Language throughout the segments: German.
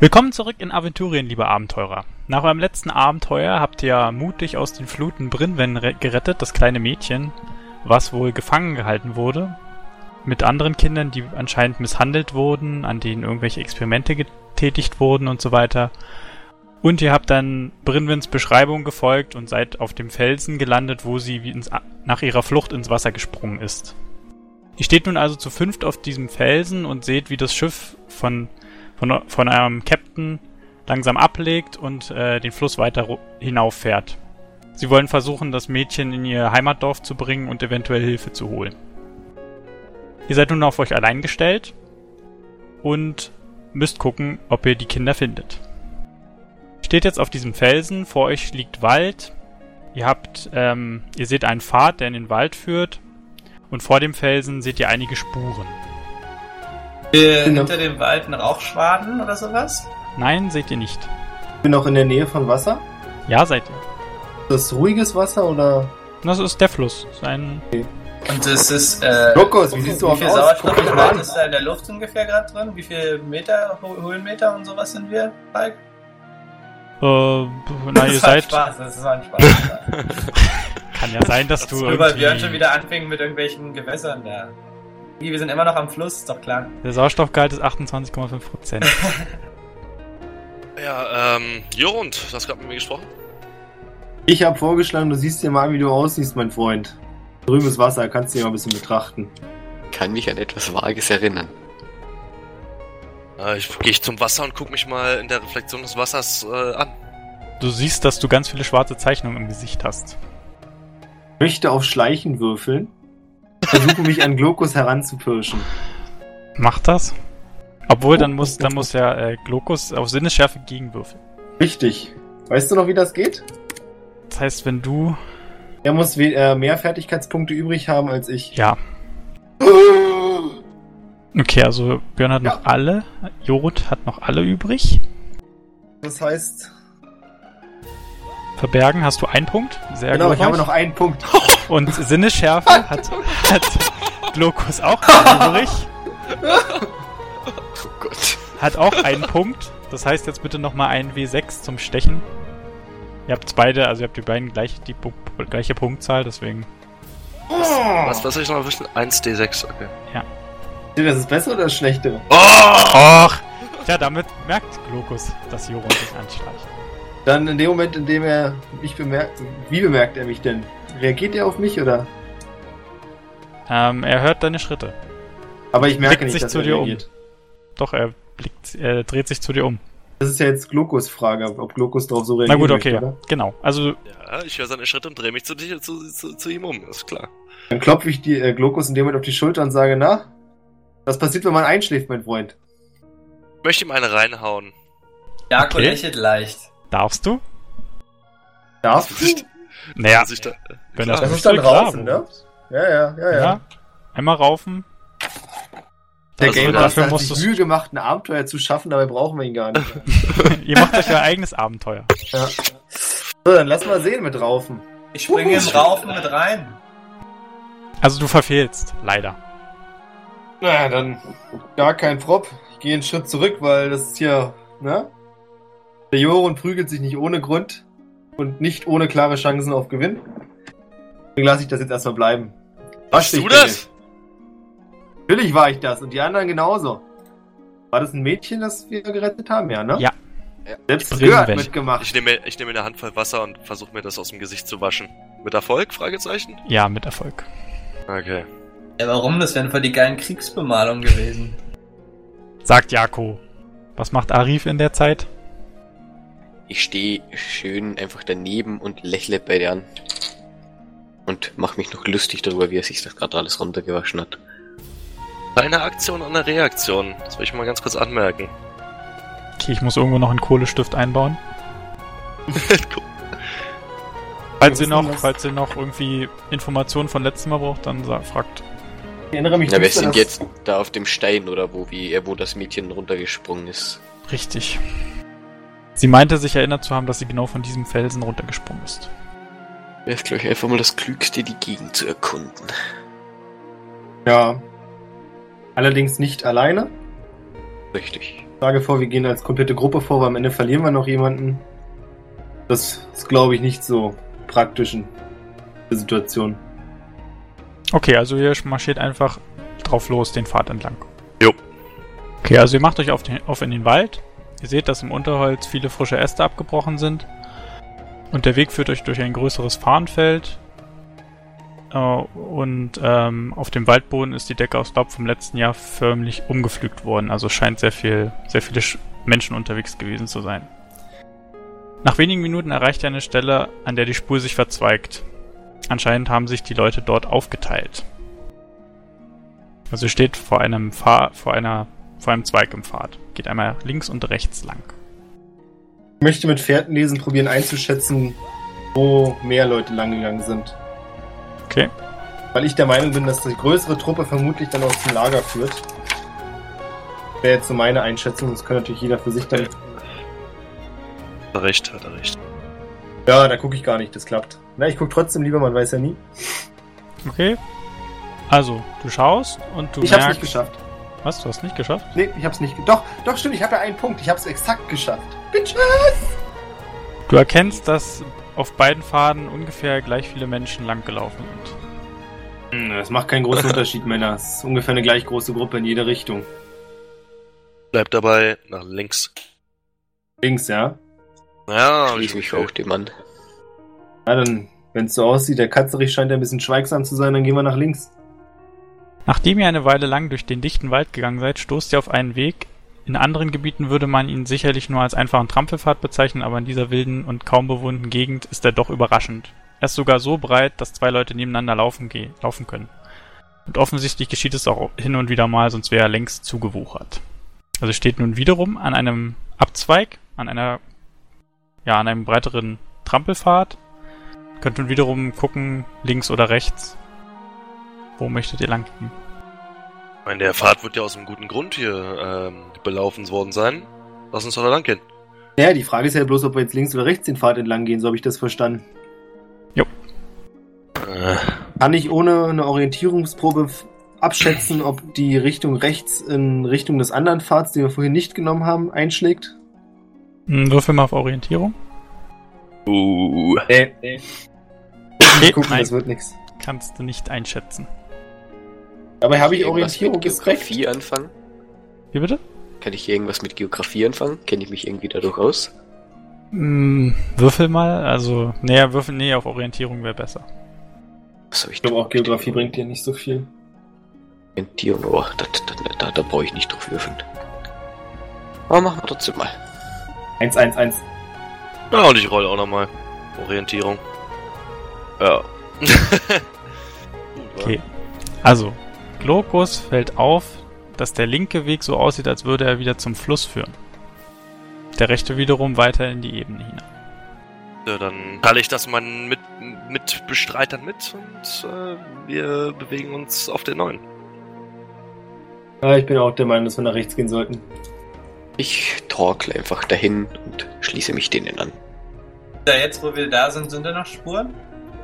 Willkommen zurück in Aventurien, liebe Abenteurer. Nach eurem letzten Abenteuer habt ihr mutig aus den Fluten Brinwen gerettet, das kleine Mädchen, was wohl gefangen gehalten wurde. Mit anderen Kindern, die anscheinend misshandelt wurden, an denen irgendwelche Experimente getätigt wurden und so weiter. Und ihr habt dann Brinwins Beschreibung gefolgt und seid auf dem Felsen gelandet, wo sie ins, nach ihrer Flucht ins Wasser gesprungen ist. Ihr steht nun also zu fünft auf diesem Felsen und seht, wie das Schiff von von, von eurem Captain langsam ablegt und äh, den Fluss weiter hinauffährt. Sie wollen versuchen, das Mädchen in ihr Heimatdorf zu bringen und eventuell Hilfe zu holen. Ihr seid nun auf euch allein gestellt und müsst gucken, ob ihr die Kinder findet. Steht jetzt auf diesem Felsen, vor euch liegt Wald. Ihr habt, ähm, ihr seht einen Pfad, der in den Wald führt. Und vor dem Felsen seht ihr einige Spuren. Äh, hinter dem Wald ein Rauchschwaden oder sowas? Nein, seht ihr nicht. Ich bin noch in der Nähe von Wasser. Ja, seid ihr. Ist das ruhiges Wasser oder? Das ist der Fluss. Sein okay. Und es ist. Äh, Lokus, wie siehst du aus? Wie viel Sauerstoff ist da in der Luft ungefähr gerade drin? Wie viel Meter, Höhenmeter und sowas sind wir, Mike? Äh, na, ihr seid. Spaß, das war ein Spaß. Kann ja sein, dass du. Über Björn schon wieder anfing mit irgendwelchen Gewässern da. Wir sind immer noch am Fluss, ist doch klar. Der Sauerstoffgehalt ist 28,5%. ja, ähm, Jorund, du hast gerade mit mir gesprochen? Ich habe vorgeschlagen, du siehst dir mal, wie du aussiehst, mein Freund. Drübenes Wasser, kannst du dir mal ein bisschen betrachten. Kann mich an etwas Vages erinnern. Äh, ich gehe zum Wasser und guck mich mal in der Reflexion des Wassers äh, an. Du siehst, dass du ganz viele schwarze Zeichnungen im Gesicht hast. Ich möchte auf Schleichen würfeln versuche mich an Glokus heranzupirschen. Mach das. Obwohl, dann muss, dann muss ja äh, Glokus auf Sinnesschärfe gegenwürfeln. Richtig. Weißt du noch, wie das geht? Das heißt, wenn du. Er muss äh, mehr Fertigkeitspunkte übrig haben als ich. Ja. Okay, also Björn hat ja. noch alle. Jorut hat noch alle übrig. Das heißt. Verbergen hast du einen Punkt. Sehr genau, gut. Genau, ich habe noch einen Punkt. Und Sinnesschärfe hat, hat Glokus auch übrig. Oh Gott. Hat auch einen Punkt. Das heißt jetzt bitte nochmal ein W6 zum Stechen. Ihr habt beide, also ihr habt die beiden gleich, die gleiche Punktzahl, deswegen. Was, was soll ich noch wissen? 1D6, okay. Ja. Das ist besser oder das schlechtere? Oh! Och! Tja, damit merkt Glokus, dass Joron sich anschleicht. Dann in dem Moment, in dem er mich bemerkt, wie bemerkt er mich denn? Reagiert er auf mich oder? Ähm, er hört deine Schritte. Aber ich merke blickt nicht, sich dass zu er dir reagiert. um. Doch, er blickt, er dreht sich zu dir um. Das ist ja jetzt Glokus Frage, ob Glokus darauf so reagiert. Na gut, okay, möchte, genau. Also. Ja, ich höre seine Schritte und drehe mich zu, dich, zu, zu, zu, ihm um, ist klar. Dann klopfe ich die äh, Glokus in dem Moment auf die Schulter und sage, na, was passiert, wenn man einschläft, mein Freund? Ich möchte ihm eine reinhauen. Jakob okay. lächelt leicht. Darfst du? Darfst du? Naja, ich da, wenn das, das ist dann raufen, ne? Ja, ja, ja, ja, ja. Einmal raufen. Der also Game Master hat sich Mühe gemacht, ein Abenteuer zu schaffen, dabei brauchen wir ihn gar nicht. Ihr macht euch euer eigenes Abenteuer. Ja. So, dann lass mal sehen mit Raufen. Ich springe im Raufen mit rein. Also du verfehlst, leider. Na, dann gar kein Prop. Ich gehe einen Schritt zurück, weil das ist hier, ne? Der Joron prügelt sich nicht ohne Grund und nicht ohne klare Chancen auf Gewinn. Deswegen lasse ich das jetzt erstmal bleiben. Warst du das? Natürlich war ich das und die anderen genauso. War das ein Mädchen, das wir gerettet haben? Ja, ne? Ja. Selbst Gör hat mitgemacht. Ich nehme, ich nehme eine Handvoll Wasser und versuche mir das aus dem Gesicht zu waschen. Mit Erfolg? Fragezeichen? Ja, mit Erfolg. Okay. Ja, warum? Das wären voll die geilen Kriegsbemalungen gewesen. Sagt Jako. Was macht Arif in der Zeit? Ich stehe schön einfach daneben und lächle bei dir an. Und mach mich noch lustig darüber, wie er sich das gerade alles runtergewaschen hat. Eine Aktion und eine Reaktion. Das will ich mal ganz kurz anmerken. Okay, ich muss irgendwo noch einen Kohlestift einbauen. falls ihr noch, falls ihr noch irgendwie Informationen von letztem Mal braucht, dann fragt. Ich erinnere mich. Ja, wir sind jetzt da auf dem Stein oder wo, wie, wo das Mädchen runtergesprungen ist. Richtig. Sie meinte sich erinnert zu haben, dass sie genau von diesem Felsen runtergesprungen ist. Wäre es, glaube ich, einfach mal das Klügste, die Gegend zu erkunden. Ja. Allerdings nicht alleine. Richtig. Schlage vor, wir gehen als komplette Gruppe vor, weil am Ende verlieren wir noch jemanden. Das ist, glaube ich, nicht so praktisch in der Situation. Okay, also ihr marschiert einfach drauf los, den Pfad entlang. Jo. Okay, also ihr macht euch auf, den, auf in den Wald. Ihr seht, dass im Unterholz viele frische Äste abgebrochen sind. Und der Weg führt euch durch ein größeres Farnfeld. Äh, und ähm, auf dem Waldboden ist die Decke aus Laub vom letzten Jahr förmlich umgepflügt worden. Also scheint sehr viel, sehr viele Sch Menschen unterwegs gewesen zu sein. Nach wenigen Minuten erreicht ihr eine Stelle, an der die Spur sich verzweigt. Anscheinend haben sich die Leute dort aufgeteilt. Also steht vor einem Pfad, vor einer, vor einem Zweig im Pfad. Geht einmal links und rechts lang. Ich möchte mit Fährtenlesen probieren einzuschätzen, wo mehr Leute langgegangen sind. Okay. Weil ich der Meinung bin, dass die größere Truppe vermutlich dann aus dem Lager führt. Wäre jetzt so meine Einschätzung, das kann natürlich jeder für sich dann. Hat er recht, hat er recht. Ja, da gucke ich gar nicht, das klappt. Na, ich gucke trotzdem lieber, man weiß ja nie. Okay. Also, du schaust und du ich hab's merkst... nicht geschafft. Was? Du hast nicht geschafft? Nee, ich hab's nicht. Doch, doch, stimmt, ich habe ja einen Punkt. Ich hab's exakt geschafft. Bitches! Du erkennst, dass auf beiden Pfaden ungefähr gleich viele Menschen langgelaufen sind. Hm, Das macht keinen großen Unterschied, Männer. Es ist ungefähr eine gleich große Gruppe in jede Richtung. Bleibt dabei nach links. Links, ja? Ja, Schließe mich auch dem an. Na dann, wenn es so aussieht, der Katzerich scheint ein bisschen schweigsam zu sein, dann gehen wir nach links. Nachdem ihr eine Weile lang durch den dichten Wald gegangen seid, stoßt ihr auf einen Weg. In anderen Gebieten würde man ihn sicherlich nur als einfachen Trampelpfad bezeichnen, aber in dieser wilden und kaum bewohnten Gegend ist er doch überraschend. Er ist sogar so breit, dass zwei Leute nebeneinander laufen, laufen können. Und offensichtlich geschieht es auch hin und wieder mal, sonst wäre er längst zugewuchert. Also steht nun wiederum an einem Abzweig, an einer, ja, an einem breiteren Trampelpfad. Könnt nun wiederum gucken, links oder rechts. Wo möchtet ihr lang gehen? Ich meine, der Pfad wird ja aus einem guten Grund hier ähm, belaufen worden sein. Lass uns doch da lang gehen. Ja, die Frage ist ja bloß, ob wir jetzt links oder rechts den Pfad entlang gehen, so habe ich das verstanden. Äh, Kann ich ohne eine Orientierungsprobe abschätzen, ob die Richtung rechts in Richtung des anderen Pfads, den wir vorhin nicht genommen haben, einschlägt? Hm, Würfel mal auf Orientierung. uh, Nee, nee. Okay, Gucken, nein, das wird nix. kannst du nicht einschätzen. Dabei habe ich Irgendwas Orientierung mit gespeckt. Geografie anfangen? Wie bitte? Kann ich irgendwas mit Geografie anfangen? Kenne ich mich irgendwie dadurch aus? Hm, Würfel mal, also, nee, Würfel, nee, auf Orientierung wäre besser. Was habe ich Ich glaube auch Geografie bringt dir nicht so viel. Orientierung, oh, da, da, da, da brauche ich nicht drauf würfeln. Aber machen wir trotzdem mal. 1, 1, 1. ja, und ich rolle auch nochmal. Orientierung. Ja. Okay. Also, Glokus fällt auf, dass der linke Weg so aussieht, als würde er wieder zum Fluss führen. Der rechte wiederum weiter in die Ebene hinein. Ja, dann teile ich das meinen mit, mit Bestreitern mit und äh, wir bewegen uns auf den neuen. Ja, ich bin auch der Meinung, dass wir nach rechts gehen sollten. Ich torkle einfach dahin und schließe mich denen an. Da jetzt, wo wir da sind, sind da noch Spuren?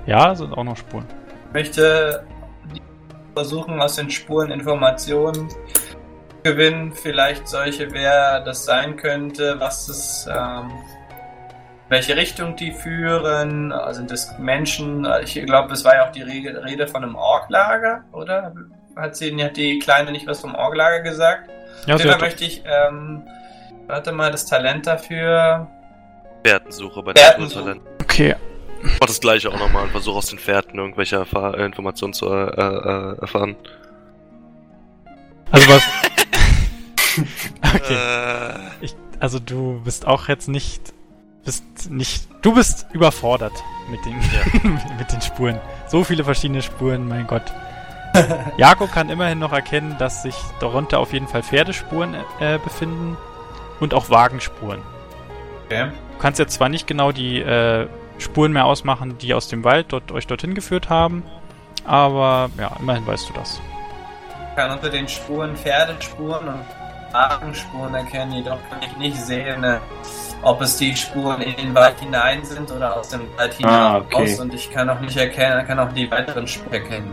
Ja, sind auch noch Spuren. Ich möchte versuchen, aus den Spuren Informationen zu gewinnen. Vielleicht solche, wer das sein könnte, was es, ähm, welche Richtung die führen. Sind das Menschen? Ich glaube, es war ja auch die Rede von einem Orklager, oder? Hat, sie, hat die Kleine nicht was vom Orklager gesagt? Ja, sie hat, möchte ich, ähm, warte mal, das Talent dafür. Fährtensuche bei der Fährtensuche. Naturtalent. okay. Ich mach das gleiche auch nochmal und versuche aus den Fährten irgendwelche Erfahr äh, Informationen zu äh, äh, erfahren. Also was. okay. Äh, Ich, also du bist auch jetzt nicht. Bist nicht. Du bist überfordert mit den, mit den Spuren. So viele verschiedene Spuren, mein Gott. Jakob kann immerhin noch erkennen, dass sich darunter auf jeden Fall Pferdespuren äh, befinden und auch Wagenspuren. Okay. Du kannst jetzt zwar nicht genau die äh, Spuren mehr ausmachen, die aus dem Wald dort, euch dorthin geführt haben, aber ja, immerhin weißt du das. Ich kann unter den Spuren Pferdespuren und Wagenspuren erkennen, jedoch kann ich nicht sehen, äh, ob es die Spuren in den Wald hinein sind oder aus dem Wald hinaus. Ah, okay. Und ich kann auch nicht erkennen, kann auch die weiteren Spuren erkennen.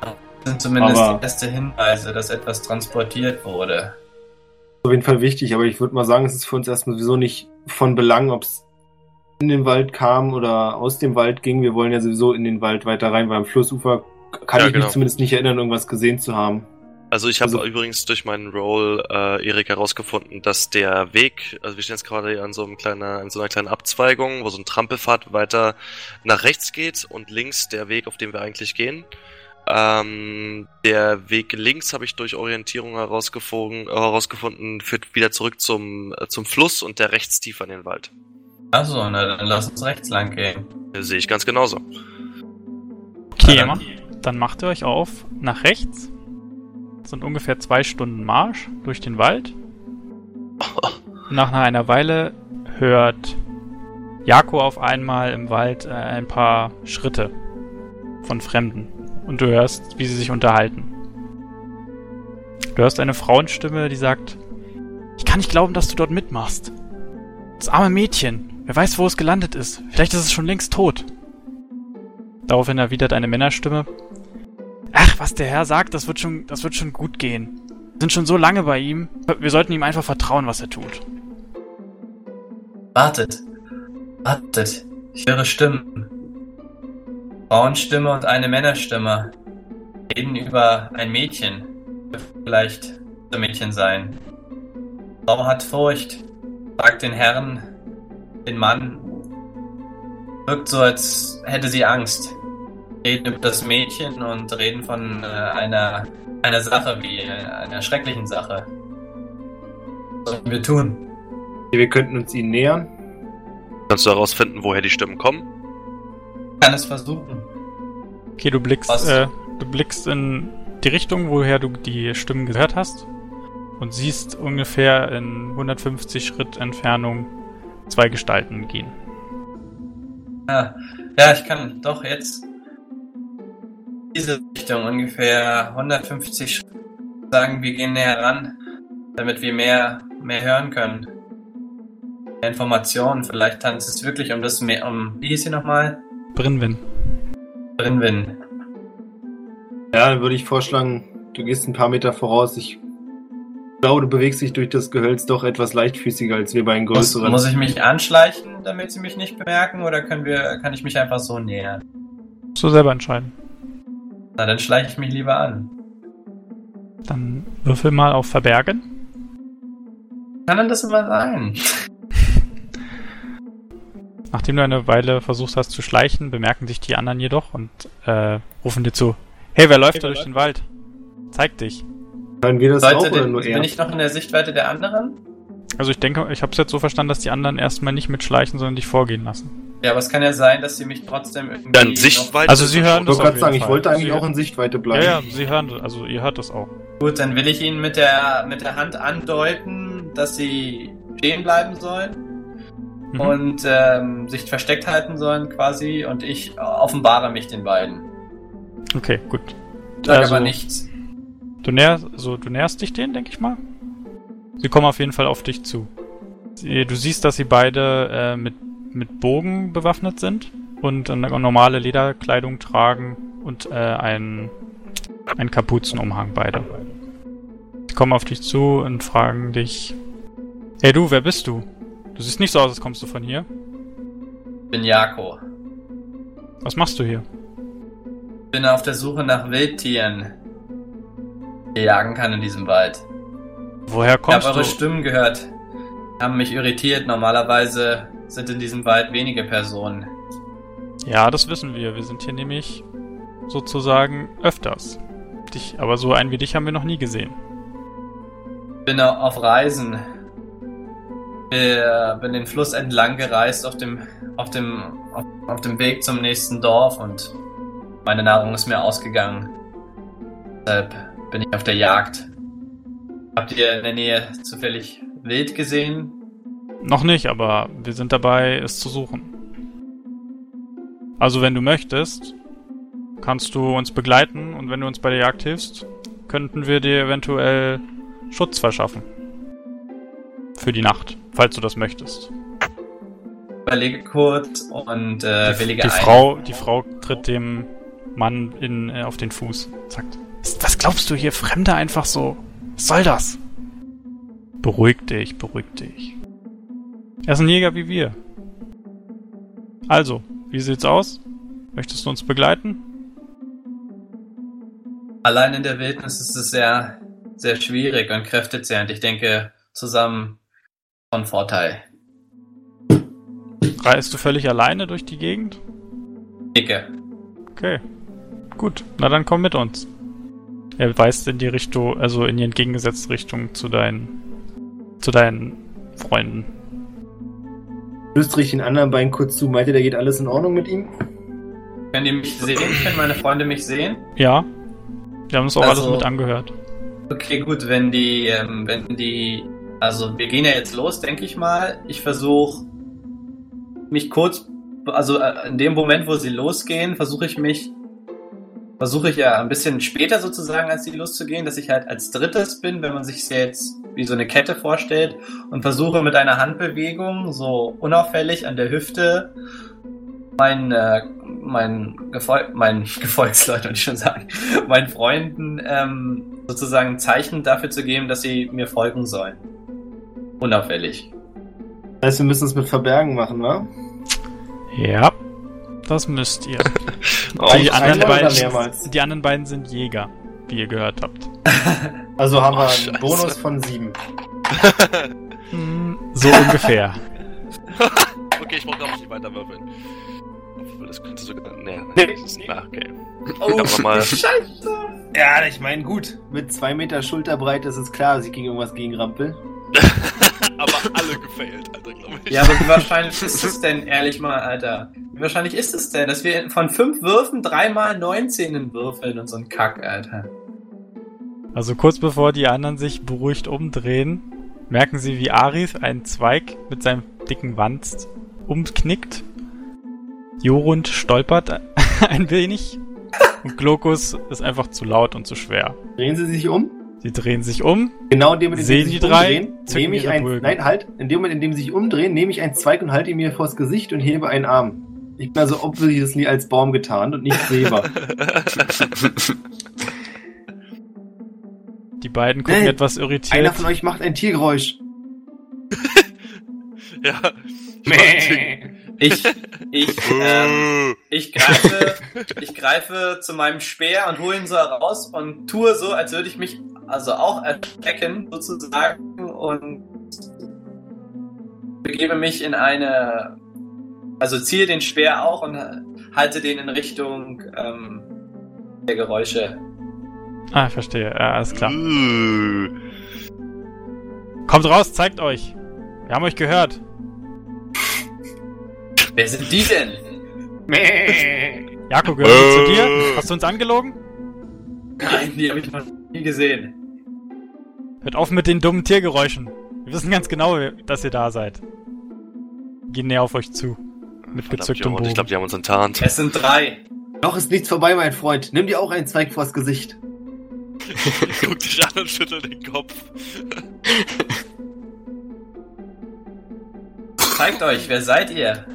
Das sind zumindest Aber- die erste Hinweise, dass etwas transportiert wurde. Auf jeden Fall wichtig, aber ich würde mal sagen, es ist für uns erstmal sowieso nicht von Belang, ob es in den Wald kam oder aus dem Wald ging. Wir wollen ja sowieso in den Wald weiter rein, weil am Flussufer kann Ja, ich genau. mich zumindest nicht erinnern, irgendwas gesehen zu haben. Also ich habe Also- übrigens durch meinen Roll, äh, Erik, herausgefunden, dass der Weg, also wir stehen jetzt gerade hier an so, einem kleinen, an so einer kleinen Abzweigung, wo so ein Trampelpfad weiter nach rechts geht und links der Weg, auf dem wir eigentlich gehen. Ähm, der Weg links habe ich durch Orientierung herausgefunden, herausgefunden führt wieder zurück zum, äh, zum Fluss und der rechts tiefer in den Wald. Achso, na dann lass uns rechts lang gehen. Sehe ich ganz genauso. Okay, dann- dann macht ihr euch auf nach rechts. Das sind ungefähr zwei Stunden Marsch durch den Wald. Nach einer Weile hört Jako auf einmal im Wald äh, ein paar Schritte von Fremden. Und du hörst, wie sie sich unterhalten. Du hörst eine Frauenstimme, die sagt, ich kann nicht glauben, dass du dort mitmachst. Das arme Mädchen. Wer weiß, wo es gelandet ist. Vielleicht ist es schon längst tot. Daraufhin erwidert eine Männerstimme. Ach, was der Herr sagt, das wird schon, das wird schon gut gehen. Wir sind schon so lange bei ihm. Wir sollten ihm einfach vertrauen, was er tut. Wartet. Wartet. Ich höre Stimmen. Frauenstimme und eine Männerstimme. Reden über ein Mädchen. Vielleicht ein Mädchen sein. Frau hat Furcht. Fragt den Herrn, den Mann. Wirkt so, als hätte sie Angst. Reden über das Mädchen und reden von äh, einer, einer Sache wie äh, einer schrecklichen Sache. Was sollen wir tun? Wir könnten uns ihnen nähern. Kannst du herausfinden, woher die Stimmen kommen? kann es versuchen. Okay, du blickst, äh, du blickst in die Richtung, woher du die Stimmen gehört hast und siehst ungefähr in 150 Schritt Entfernung zwei Gestalten gehen. Ja, ja, ich kann doch jetzt diese Richtung ungefähr 150 Schritt sagen, wir gehen näher ran, damit wir mehr, mehr hören können. Mehr Informationen, vielleicht handelt es wirklich um das mehr, um, wie hieß sie nochmal? Brinwin. Brinwin. Ja, dann würde ich vorschlagen, du gehst ein paar Meter voraus. Ich glaube, du bewegst dich durch das Gehölz doch etwas leichtfüßiger als wir bei den Muss, größeren. muss ich mich anschleichen, damit sie mich nicht bemerken, oder können wir, kann ich mich einfach so nähern? Musst du selber entscheiden. Na, dann schleiche ich mich lieber an. Dann würfel mal auf Verbergen. Kann denn das immer sein? Nachdem du eine Weile versucht hast zu schleichen, bemerken dich die anderen jedoch und äh, rufen dir zu. Hey, wer läuft da durch den Wald? Zeig dich. Können wir das auch Sollte oder den, nur er? bin ich noch in der Sichtweite der anderen? Also ich denke, ich habe es jetzt so verstanden, dass die anderen erstmal nicht mitschleichen, sondern dich vorgehen lassen. Ja, aber es kann ja sein, dass sie mich trotzdem irgendwie. Dann Sichtweite. Also sie hören Ich das wollte auf gerade sagen, ich wollte eigentlich Sie- auch in Sichtweite Ja, bleiben. ja, sie hören, also ihr hört das auch. Gut, dann will ich ihnen mit der, mit der Hand andeuten, dass sie stehen bleiben sollen Mhm. und ähm, sich versteckt halten sollen quasi und ich offenbare mich den beiden. Okay, gut. Sag Also- aber nichts. Du näherst, also du näherst dich denen, denke ich mal. Sie kommen auf jeden Fall auf dich zu. Sie, du siehst, dass sie beide äh, mit, mit Bogen bewaffnet sind und eine normale Lederkleidung tragen und äh, einen, einen Kapuzenumhang beide. Sie kommen auf dich zu und fragen dich, hey du, wer bist du? Du siehst nicht so aus, als kommst du von hier. Bin Jako. Was machst du hier? Bin auf der Suche nach Wildtieren, jagen kann in diesem Wald. Woher Ich kommst habe eure du? Stimmen gehört. Haben mich irritiert. Normalerweise sind in diesem Wald wenige Personen. Ja, das wissen wir. Wir sind hier nämlich sozusagen öfters. Dich, aber so einen wie dich haben wir noch nie gesehen. Bin au- auf Reisen. Äh, bin den Fluss entlang gereist auf dem, auf dem, auf, auf dem Weg zum nächsten Dorf und meine Nahrung ist mir ausgegangen. Deshalb bin ich auf der Jagd. Habt ihr in der Nähe zufällig Wild gesehen? Noch nicht, aber wir sind dabei, es zu suchen. Also wenn du möchtest, kannst du uns begleiten und wenn du uns bei der Jagd hilfst, könnten wir dir eventuell Schutz verschaffen. Für die Nacht, falls du das möchtest. Überlege kurz und äh, die, willige die ein. Frau, die Frau tritt dem Mann in, äh, auf den Fuß. Sagt, was glaubst du hier, Fremde einfach so? Was soll das? Beruhig dich, beruhig dich. Er ist ein Jäger wie wir. Also, wie sieht's aus? Möchtest du uns begleiten? Allein in der Wildnis ist es sehr, sehr schwierig und kräftezehrend. Ich denke, zusammen von Vorteil. Reist du völlig alleine durch die Gegend? Nicke. Okay. Gut, na dann komm mit uns. Er weist in die Richtung, also in die entgegengesetzte Richtung zu deinen, zu deinen Freunden. Flüstere ich den anderen Bein kurz zu, meinte, da geht alles in Ordnung mit ihm? Können die mich sehen? Können meine Freunde mich sehen? Ja. Wir haben uns auch Also- alles mit angehört. Okay, gut, wenn die, ähm, wenn die, also wir gehen ja jetzt los, denke ich mal. Ich versuche mich kurz, also äh, in dem Moment, wo sie losgehen, versuche ich mich, versuche ich ja ein bisschen später sozusagen, als sie loszugehen, dass ich halt als drittes bin, wenn man sich jetzt wie so eine Kette vorstellt und versuche mit einer Handbewegung so unauffällig an der Hüfte mein, äh, mein, Gefol mein Gefolgsleute, würde ich schon sagen, meinen Freunden ähm, sozusagen ein Zeichen dafür zu geben, dass sie mir folgen sollen. Unauffällig. Das heißt, wir müssen es mit Verbergen machen, wa? Ja. Das müsst ihr. Oh, die, anderen beiden, die anderen beiden sind Jäger, wie ihr gehört habt. Also haben Oh, wir einen Scheiße. Bonus von sieben. So ungefähr. okay, ich brauche glaube ich nicht weiter würfeln. Obwohl, Das könnte sogar. Nee, Nee. nee. Das ist, na, okay. Oh, mal- Scheiße! Ja, ich meine, gut. Mit zwei Meter Schulterbreite ist es klar, dass ich gegen irgendwas gegen Rampel. Aber alle gefailt, Alter, glaube ich. Ja, aber wie wahrscheinlich ist es denn, ehrlich mal, Alter? Wie wahrscheinlich ist es denn, dass wir von fünf Würfen dreimal 19 würfeln und so ein Kack, Alter? Also kurz bevor die anderen sich beruhigt umdrehen, merken sie, wie Aris einen Zweig mit seinem dicken Wanst umknickt. Jorund stolpert ein wenig. Und Glokus ist einfach zu laut und zu schwer. Drehen Sie sich um. Sie drehen sich um. Genau in dem Moment, in Sehen dem sie sich drei, umdrehen, nehme ich ein, nein, halt, in dem Moment, in dem sie sich umdrehen, nehme ich einen Zweig und halte ihn mir vors Gesicht und hebe einen Arm. Ich bin also obviously das nie als Baum getan und nicht Weber. Die beiden gucken Nee, etwas Einer irritiert. von euch macht ein Tiergeräusch. ja. Ich, ich, ähm, ich greife, ich greife zu meinem Speer und hole ihn so heraus und tue so, als würde ich mich also auch erschrecken, sozusagen, und begebe mich in eine, also ziehe den Speer auch und halte den in Richtung ähm, der Geräusche. Ah, verstehe. Ja, alles klar. Uh. Kommt raus, zeigt euch. Wir haben euch gehört. Wer sind die denn? Jako, gehören wir zu dir? Äh. Hast du uns angelogen? Nein, die habe ich noch nie gesehen. Hört auf mit den dummen Tiergeräuschen. Wir wissen ganz genau, dass ihr da seid. Gehen näher auf euch zu. Mit gezücktem Junge, ich Bogen. glaube, die haben uns enttarnt. Es sind drei. Noch ist nichts vorbei, mein Freund. Nimm dir auch einen Zweig vors Gesicht. Guck dich an und schüttel den Kopf. Zeigt euch, wer seid ihr?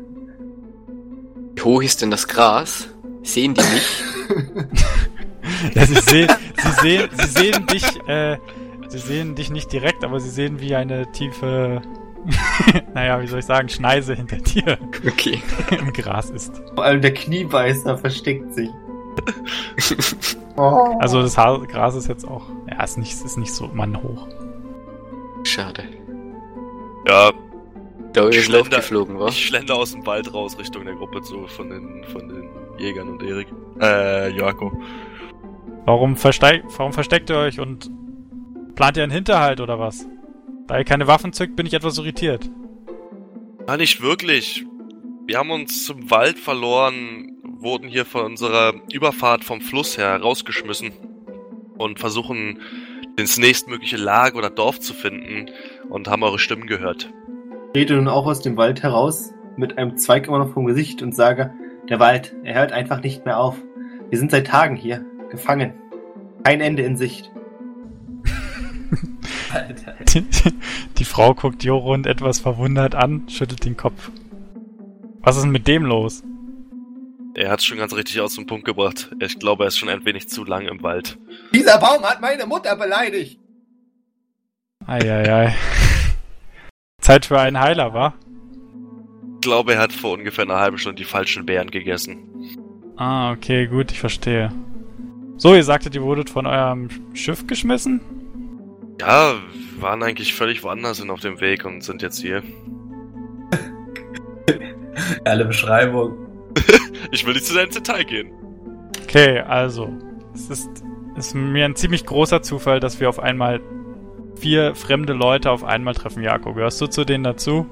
Wie hoch ist denn das Gras? Sehen die mich? Ja, sie, sehen, sie, sehen, sie sehen dich, äh, sie sehen dich nicht direkt, aber sie sehen wie eine tiefe, naja, wie soll ich sagen, Schneise hinter dir Okay. im Gras ist. Vor allem der Kniebeißer versteckt sich. oh. Also das Haar, Gras ist jetzt auch, ja, ist nicht, ist nicht so mannhoch. Schade. Ja, Da ist Schlender. aufgeflogen, wa? ich schlender aus dem Wald raus Richtung der Gruppe zu von den, von den Jägern und Erik. Äh, Jako. Warum, versteig, warum versteckt ihr euch und plant ihr einen Hinterhalt oder was? Da ihr keine Waffen zückt, bin ich etwas irritiert. Ah, nicht wirklich. Wir haben uns zum Wald verloren, wurden hier von unserer Überfahrt vom Fluss her rausgeschmissen und versuchen, das nächstmögliche Lager oder Dorf zu finden und haben eure Stimmen gehört. Ich trete nun auch aus dem Wald heraus, mit einem Zweig immer noch vom Gesicht und sage, der Wald, er hört einfach nicht mehr auf. Wir sind seit Tagen hier, gefangen. Kein Ende in Sicht. Alter. Die, die Frau guckt Jorund etwas verwundert an, schüttelt den Kopf. Was ist denn mit dem los? Er hat's schon ganz richtig aus dem Punkt gebracht. Ich glaube, er ist schon ein wenig zu lang im Wald. Dieser Baum hat meine Mutter beleidigt. Eieiei. Zeit für einen Heiler, wa? Ich glaube, er hat vor ungefähr einer halben Stunde die falschen Beeren gegessen. Ah, okay, gut, ich verstehe. So, ihr sagtet, ihr wurdet von eurem Schiff geschmissen? Ja, wir waren eigentlich völlig woanders sind auf dem Weg und sind jetzt hier. Alle Beschreibung. Ich will nicht zu deinem Detail gehen. Okay, also. Es ist, ist mir ein ziemlich großer Zufall, dass wir auf einmal vier fremde Leute auf einmal treffen. Jako, gehörst du zu denen dazu?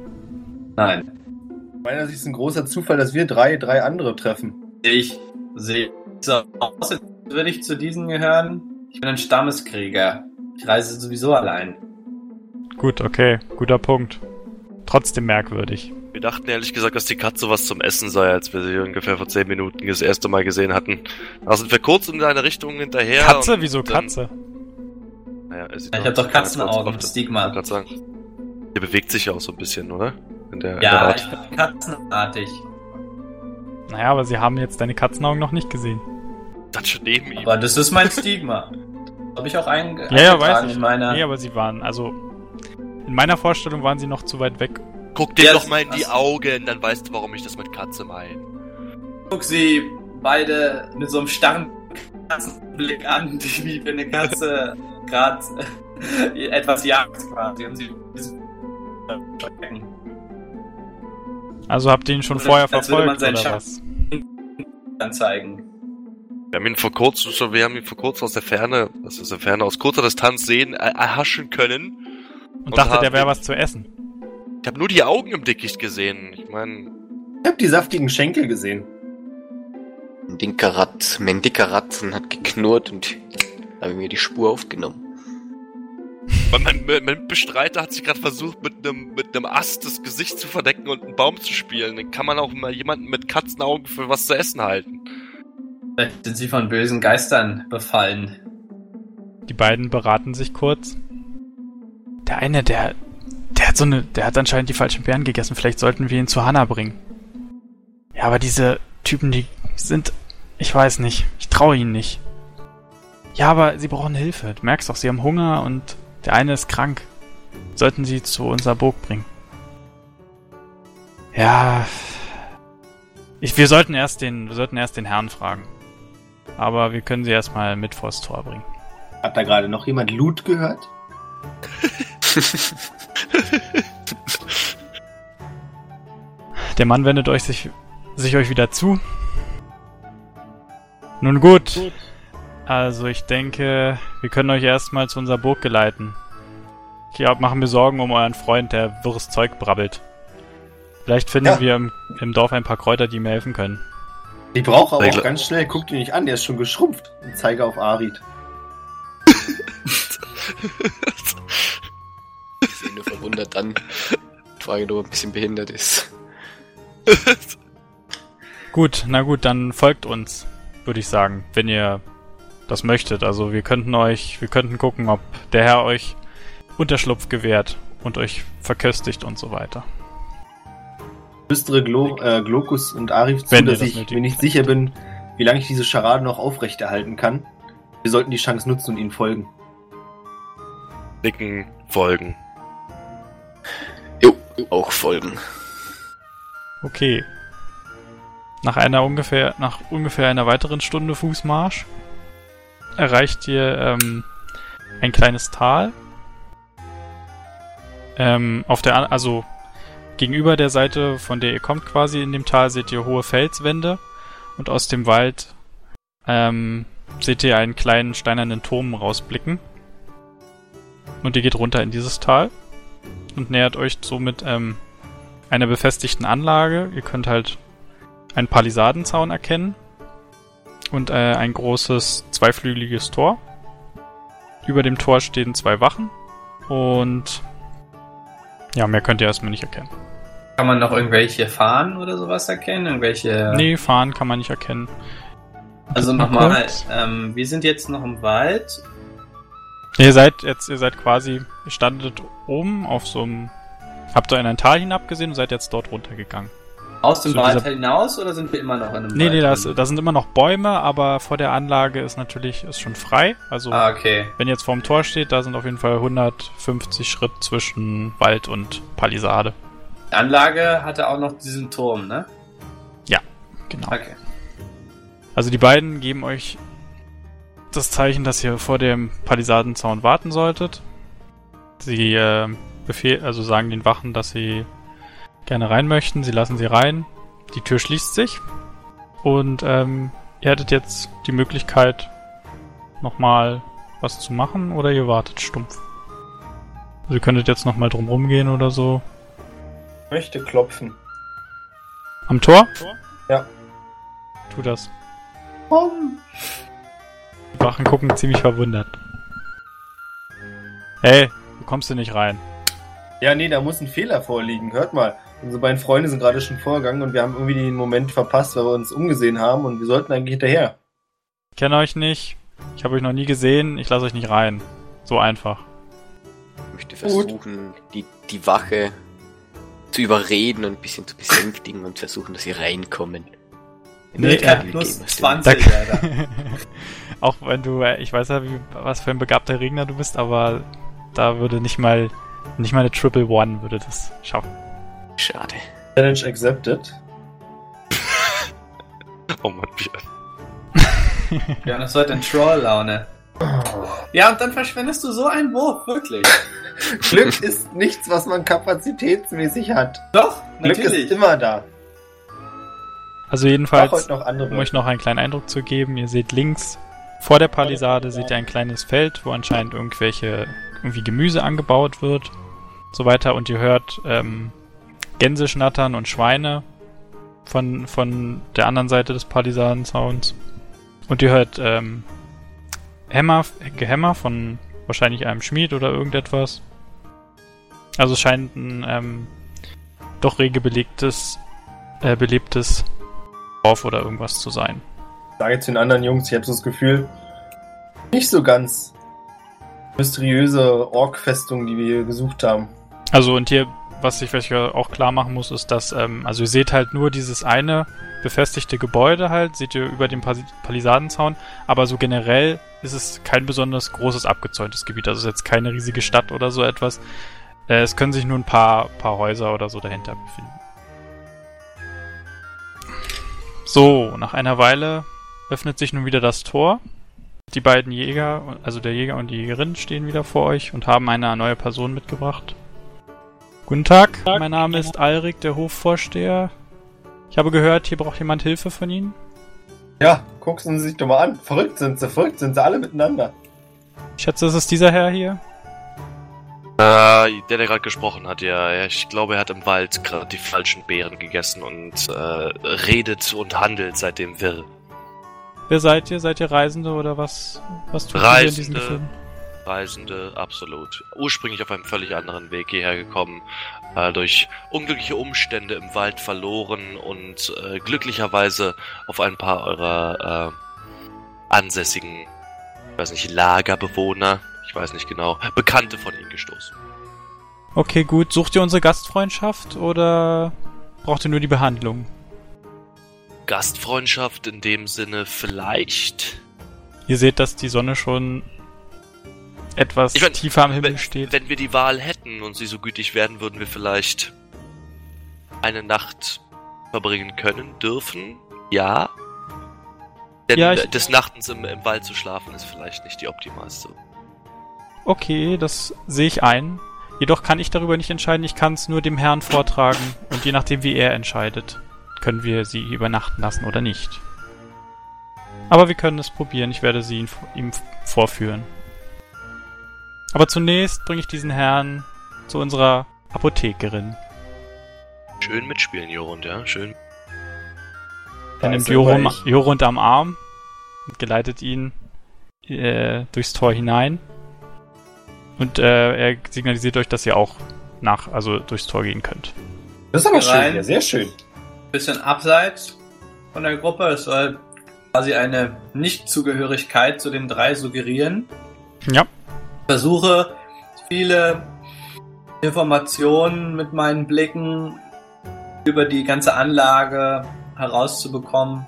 Nein. Meiner Sicht ist ein großer Zufall, dass wir drei, drei andere treffen. Ich sehe so aus, als würde ich zu diesen gehören. Ich bin ein Stammeskrieger. Ich reise sowieso allein. Gut, okay, guter Punkt. Trotzdem merkwürdig. Wir dachten ehrlich gesagt, dass die Katze was zum Essen sei, als wir sie ungefähr vor 10 Minuten das erste Mal gesehen hatten. Da sind wir kurz in eine Richtung hinterher. Katze? und Wieso dann- Katze? Naja, Ich habe doch Katzenaugen, auf- Stigma. Ich wollte gerade sagen. Der bewegt sich ja auch so ein bisschen, oder? In der, in der Ja, Art. ich bin katzenartig. Naja, aber sie haben jetzt deine Katzenaugen noch nicht gesehen. Dann schon neben ihm. Aber das ist mein Stigma. Habe ich auch einge Ja, ja, weiß ich. in meiner. Nee, aber sie waren, also. In meiner Vorstellung waren sie noch zu weit weg. Guck dir Ja, doch mal in die Augen, dann weißt du, warum ich das mit Katze meine. guck sie beide mit so einem starren Katzenblick an, die wie wenn eine Katze gerade etwas jagt quasi und sie. Also habt ihr ihn schon Oder vorher verfolgt, oder was? anzeigen. Wir haben ihn vor kurzem schon, wir haben ihn vor kurzem aus der Ferne, also aus der Ferne, aus kurzer Distanz sehen, äh, erhaschen können. Und, Und dachte, haben der wäre was zu essen. Ich habe nur die Augen im Dickicht gesehen. Ich meine, Ich hab die saftigen Schenkel gesehen. Ein dicker mein dicker Ratzen hat geknurrt und habe mir die Spur aufgenommen. mein, mein, mein Bestreiter hat sich gerade versucht, mit einem mit Ast das Gesicht zu verdecken und einen Baum zu spielen. Dann kann man auch mal jemanden mit Katzenaugen für was zu essen halten. Vielleicht sind sie von bösen Geistern befallen. Die beiden beraten sich kurz. Der eine, der, der hat so eine, der hat anscheinend die falschen Beeren gegessen. Vielleicht sollten wir ihn zu Hannah bringen. Ja, aber diese Typen, die sind, ich weiß nicht, ich traue ihnen nicht. Ja, aber sie brauchen Hilfe. Du merkst doch, sie haben Hunger und der eine ist krank. Sollten sie zu unserer Burg bringen. Ja, ich, wir sollten erst den, wir sollten erst den Herrn fragen. Aber wir können sie erstmal mit vors Tor bringen. Hat da gerade noch jemand Loot gehört? Der Mann wendet euch sich, sich euch wieder zu. Nun gut. Also ich denke, wir können euch erstmal zu unserer Burg geleiten. Ich glaub, machen wir Sorgen um euren Freund, der wirres Zeug brabbelt. Vielleicht finden Ja. wir im, im Dorf ein paar Kräuter, die mir helfen können. Die braucht aber auch ganz schnell. Guckt ihn nicht an, der ist schon geschrumpft. Und zeige auf Arid. Ich sehe nur verwundert an. Frage, ob er ein bisschen behindert ist. Gut, na gut, dann folgt uns, würde ich sagen, wenn ihr das möchtet. Also wir könnten euch, wir könnten gucken, ob der Herr euch Unterschlupf gewährt und euch verköstigt und so weiter. Flüstere Glo äh, Glokus und Arif zu, dass das ich nötig mir nicht sicher bin, wie lange ich diese Scharade noch aufrechterhalten kann. Wir sollten die Chance nutzen und ihnen folgen. Nicken, folgen. Jo, auch folgen. Okay. Nach einer ungefähr, nach ungefähr einer weiteren Stunde Fußmarsch erreicht ihr ähm, ein kleines Tal. Ähm, auf der, also gegenüber der Seite, von der ihr kommt quasi in dem Tal, seht ihr hohe Felswände und aus dem Wald ähm, seht ihr einen kleinen steinernen Turm rausblicken. Und ihr geht runter in dieses Tal und nähert euch somit ähm, einer befestigten Anlage. Ihr könnt halt einen Palisadenzaun erkennen und äh, ein großes zweiflügeliges Tor. Über dem Tor stehen zwei Wachen und ja, mehr könnt ihr erstmal nicht erkennen. Kann man noch irgendwelche Fahnen oder sowas erkennen? Irgendwelche. Nee, fahren kann man nicht erkennen. Also Mal nochmal, kurz. ähm, wir sind jetzt noch im Wald. Ihr seid jetzt, ihr seid quasi, ihr standet oben auf so einem, habt ihr in ein Tal hinabgesehen und seid jetzt dort runtergegangen. Aus dem Zu Wald dieser- hinaus oder sind wir immer noch in einem Nee, Wald? nee, da, ist, drin? da sind immer noch Bäume, aber vor der Anlage ist natürlich ist schon frei. Also Ah, okay. wenn ihr jetzt vorm Tor steht, da sind auf jeden Fall 150 Schritt zwischen Wald und Palisade. Die Anlage hatte auch noch diesen Turm, ne? Genau. Okay. Also die beiden geben euch das Zeichen, dass ihr vor dem Palisadenzaun warten solltet. Sie äh, befehl also sagen den Wachen, dass sie gerne rein möchten. Sie lassen sie rein. Die Tür schließt sich. Und ähm, ihr hättet jetzt die Möglichkeit, nochmal was zu machen oder ihr wartet stumpf. Also ihr könntet jetzt nochmal drum rumgehen oder so. Möchte klopfen. Am Tor? Ja. Tu das. Die Wachen gucken ziemlich verwundert. Hey, du kommst hier nicht rein. Ja, nee, da muss ein Fehler vorliegen. Hört mal. Unsere beiden Freunde sind gerade schon vorgegangen und wir haben irgendwie den Moment verpasst, weil wir uns umgesehen haben und wir sollten eigentlich hinterher. Ich kenne euch nicht. Ich habe euch noch nie gesehen. Ich lasse euch nicht rein. So einfach. Ich möchte Gut. versuchen, die, die Wache zu überreden und ein bisschen zu besänftigen und versuchen, dass sie reinkommen. Nee, Möglichkeit äh, plus Gamer sind. 20, Alter. Auch wenn du, äh, ich weiß ja, wie, was für ein begabter Regner du bist, aber da würde nicht mal, nicht mal eine Triple One würde das schaffen. Schade. Challenge accepted. Oh Mann, wie Ja, das wird in Troll-Laune. Ja, und dann verschwendest du so einen Wurf, wirklich. Glück ist nichts, was man kapazitätsmäßig hat. Doch, Glück natürlich. ist immer da. Also jedenfalls, heute noch andere. um euch noch einen kleinen Eindruck zu geben, ihr seht links vor der Palisade seht ihr ein kleines Feld, wo anscheinend irgendwelche irgendwie Gemüse angebaut wird, so weiter und ihr hört ähm, Gänse schnattern und Schweine von von der anderen Seite des Palisadenzauns und ihr hört ähm, Hämmer, Gehämmer von wahrscheinlich einem Schmied oder irgendetwas. Also es scheint ein ähm, doch rege belegtes, äh, belebtes Dorf oder irgendwas zu sein. Ich sage zu den anderen Jungs, ich habe so das Gefühl, nicht so ganz mysteriöse Ork-Festung, die wir hier gesucht haben. Also und hier, was ich vielleicht auch klar machen muss, ist, dass, ähm, also ihr seht halt nur dieses eine befestigte Gebäude halt, seht ihr über dem Palisadenzaun, aber so generell ist es kein besonders großes abgezäuntes Gebiet, also es ist jetzt keine riesige Stadt oder so etwas. Äh, es können sich nur ein paar, paar Häuser oder so dahinter befinden. So, nach einer Weile öffnet sich nun wieder das Tor. Die beiden Jäger, also der Jäger und die Jägerin stehen wieder vor euch und haben eine neue Person mitgebracht. Guten Tag, mein Name ist Alrik, der Hofvorsteher. Ich habe gehört, hier braucht jemand Hilfe von Ihnen. Ja, gucken Sie sich doch mal an. Verrückt sind sie, verrückt sind sie alle miteinander. Ich schätze, es ist dieser Herr hier. Äh, der, der gerade gesprochen hat, ja. Ich glaube, er hat im Wald gerade die falschen Beeren gegessen und äh, redet und handelt seitdem wirr. Wer seid ihr? Seid ihr Reisende oder was? Was tut ihr hier in diesen Reisende. Gefilden? Reisende, absolut. Ursprünglich auf einem völlig anderen Weg hierher gekommen, äh, durch unglückliche Umstände im Wald verloren und äh, glücklicherweise auf ein paar eurer äh, ansässigen, ich weiß nicht, Lagerbewohner, ich weiß nicht genau, Bekannte von ihnen gestoßen. Okay, gut. Sucht ihr unsere Gastfreundschaft oder braucht ihr nur die Behandlung? Gastfreundschaft in dem Sinne vielleicht. Ihr seht, dass die Sonne schon etwas Ich mein, tiefer am Himmel Wenn, steht. wenn wir die Wahl hätten und sie so gütig werden, würden wir vielleicht eine Nacht verbringen können, dürfen. Ja. Denn Ja, ich- des Nachtens im, im Wald zu schlafen ist vielleicht nicht die optimalste. Okay, das sehe ich ein. Jedoch kann ich darüber nicht entscheiden, ich kann es nur dem Herrn vortragen und je nachdem, wie er entscheidet, können wir sie übernachten lassen oder nicht. Aber wir können es probieren, ich werde sie ihm vorführen. Aber zunächst bringe ich diesen Herrn zu unserer Apothekerin. Schön mitspielen, Jorund, ja, schön. Er Da nimmt Jorund. Jorund am Arm und geleitet ihn äh, durchs Tor hinein. Und äh, er signalisiert euch, dass ihr auch nach, also durchs Tor gehen könnt. Das ist aber Rein. schön, ja, sehr schön. Bisschen abseits von der Gruppe. Es soll quasi eine Nichtzugehörigkeit zu den drei suggerieren. Ja. Versuche viele Informationen mit meinen Blicken über die ganze Anlage herauszubekommen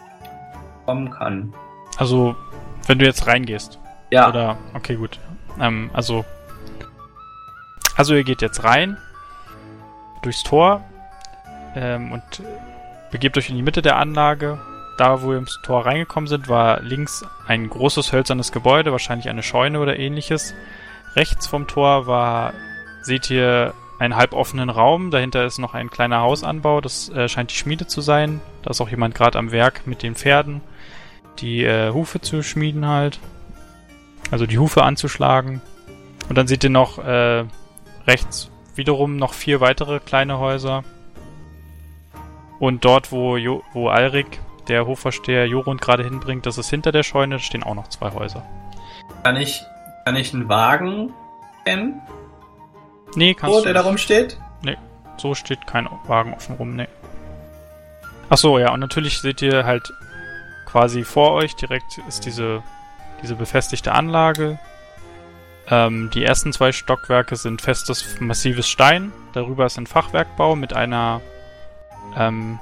kommen kann. Also, wenn du jetzt reingehst. Ja, Oder, okay, gut. Ähm, also, also ihr geht jetzt rein, durchs Tor, ähm, und begebt euch in die Mitte der Anlage. Da, wo ihr ins Tor reingekommen sind, war links ein großes hölzernes Gebäude, wahrscheinlich eine Scheune oder ähnliches. Rechts vom Tor war, seht ihr einen halboffenen Raum. Dahinter ist noch ein kleiner Hausanbau. Das äh, scheint die Schmiede zu sein. Da ist auch jemand gerade am Werk mit den Pferden, die äh, Hufe zu schmieden halt. Also die Hufe anzuschlagen. Und dann seht ihr noch äh, rechts wiederum noch vier weitere kleine Häuser. Und dort, wo, jo wo Alrik, der Hofversteher, Jorund gerade hinbringt, das ist hinter der Scheune, stehen auch noch zwei Häuser. kann ich, kann ich einen Wagen kennen, Nee, kannst wo du der da rumsteht? So steht kein Wagen offen rum, nee. Ach so, ja, und natürlich seht ihr halt quasi vor euch direkt ist diese, diese befestigte Anlage. Ähm, die ersten zwei Stockwerke sind festes, massives Stein. Darüber ist ein Fachwerkbau mit einer, ähm,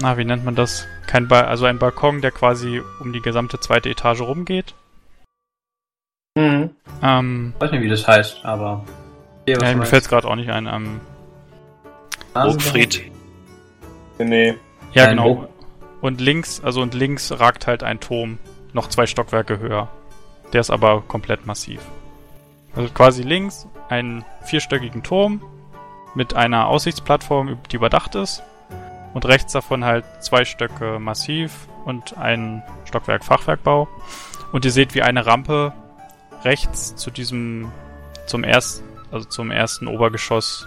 na, wie nennt man das? Kein ba also ein Balkon, der quasi um die gesamte zweite Etage rumgeht. Mhm. Ähm, Weiß nicht, wie das heißt, aber. Ja, mir fällt es gerade auch nicht ein. Ähm, Burgfried. Nee. Ja, Ein genau. Und links, also und links ragt halt ein Turm noch zwei Stockwerke höher. Der ist aber komplett massiv. Also quasi links einen vierstöckigen Turm mit einer Aussichtsplattform, die überdacht ist. Und rechts davon halt zwei Stöcke massiv und ein Stockwerk Fachwerkbau. Und ihr seht, wie eine Rampe rechts zu diesem, zum ersten, also zum ersten Obergeschoss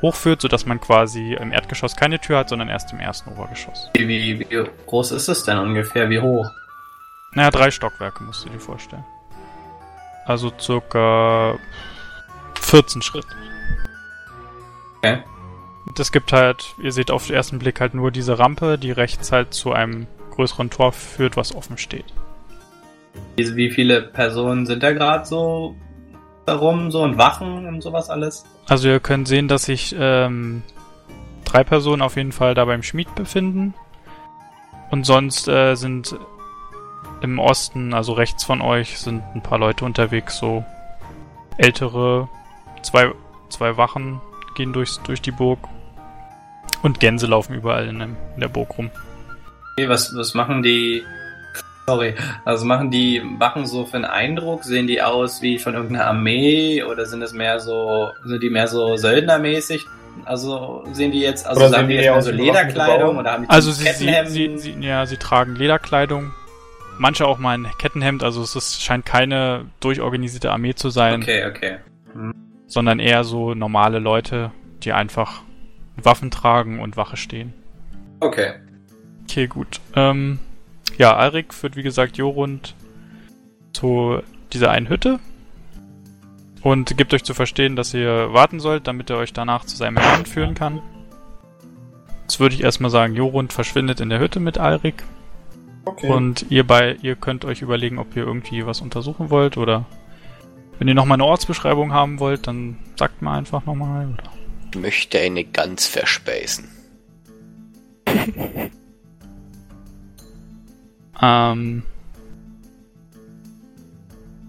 hochführt, sodass man quasi im Erdgeschoss keine Tür hat, sondern erst im ersten Obergeschoss. Wie, wie, wie groß ist es denn ungefähr? Wie hoch? Naja, drei Stockwerke musst du dir vorstellen. Also circa 14 Schritt. Okay. Und es gibt halt, ihr seht auf den ersten Blick halt nur diese Rampe, die rechts halt zu einem größeren Tor führt, was offen steht. Wie, wie viele Personen sind da gerade so darum, so und Wachen und sowas alles? Also ihr könnt sehen, dass sich ähm, drei Personen auf jeden Fall da beim Schmied befinden. Und sonst äh, sind im Osten, also rechts von euch, sind ein paar Leute unterwegs, so ältere, zwei, zwei Wachen gehen durchs, durch die Burg. Und Gänse laufen überall in, dem, in der Burg rum. Okay, was, was machen die. Sorry, also machen die Wachen so für einen Eindruck? Sehen die aus wie von irgendeiner Armee oder sind es mehr so, sind die mehr so Söldnermäßig? Also sehen die jetzt, also Oder sagen die jetzt eher mehr so Lederkleidung oder haben die Also sie, sie, sie, ja, sie tragen Lederkleidung. Manche auch mal ein Kettenhemd, also es ist, scheint keine durchorganisierte Armee zu sein. Okay, okay. sondern eher so normale Leute, die einfach Waffen tragen und Wache stehen. Okay. Okay, gut. Ähm, ja, Alrik führt wie gesagt Jorund zu dieser einen Hütte und gibt euch zu verstehen, dass ihr warten sollt, damit er euch danach zu seinem Herrn führen kann. Jetzt würde ich erstmal sagen, Jorund verschwindet in der Hütte mit Alrik Okay. und ihr bei ihr könnt euch überlegen, ob ihr irgendwie was untersuchen wollt oder wenn ihr nochmal eine Ortsbeschreibung haben wollt, dann sagt mal einfach nochmal. Oder Ich möchte eine Gans verspeisen. Ähm.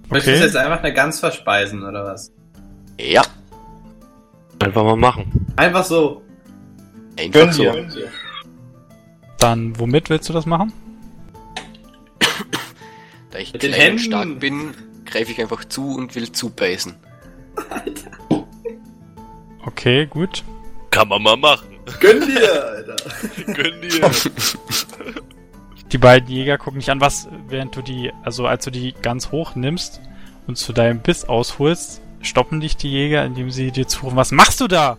Möchtest du Okay. jetzt einfach eine Gans verspeisen oder was? Ja, Einfach mal machen. Einfach so. einfach Gönn so. dir. Dann, womit willst du das machen? Da ich Mit den klein und Händen. stark bin, greife ich einfach zu und will zubeißen. Okay, gut. Kann man mal machen. Gönn dir, Alter. Gönn dir. Die beiden Jäger gucken dich an, was, während du die, also als du die ganz hoch nimmst und zu deinem Biss ausholst, stoppen dich die Jäger, indem sie dir zurufen, was machst du da?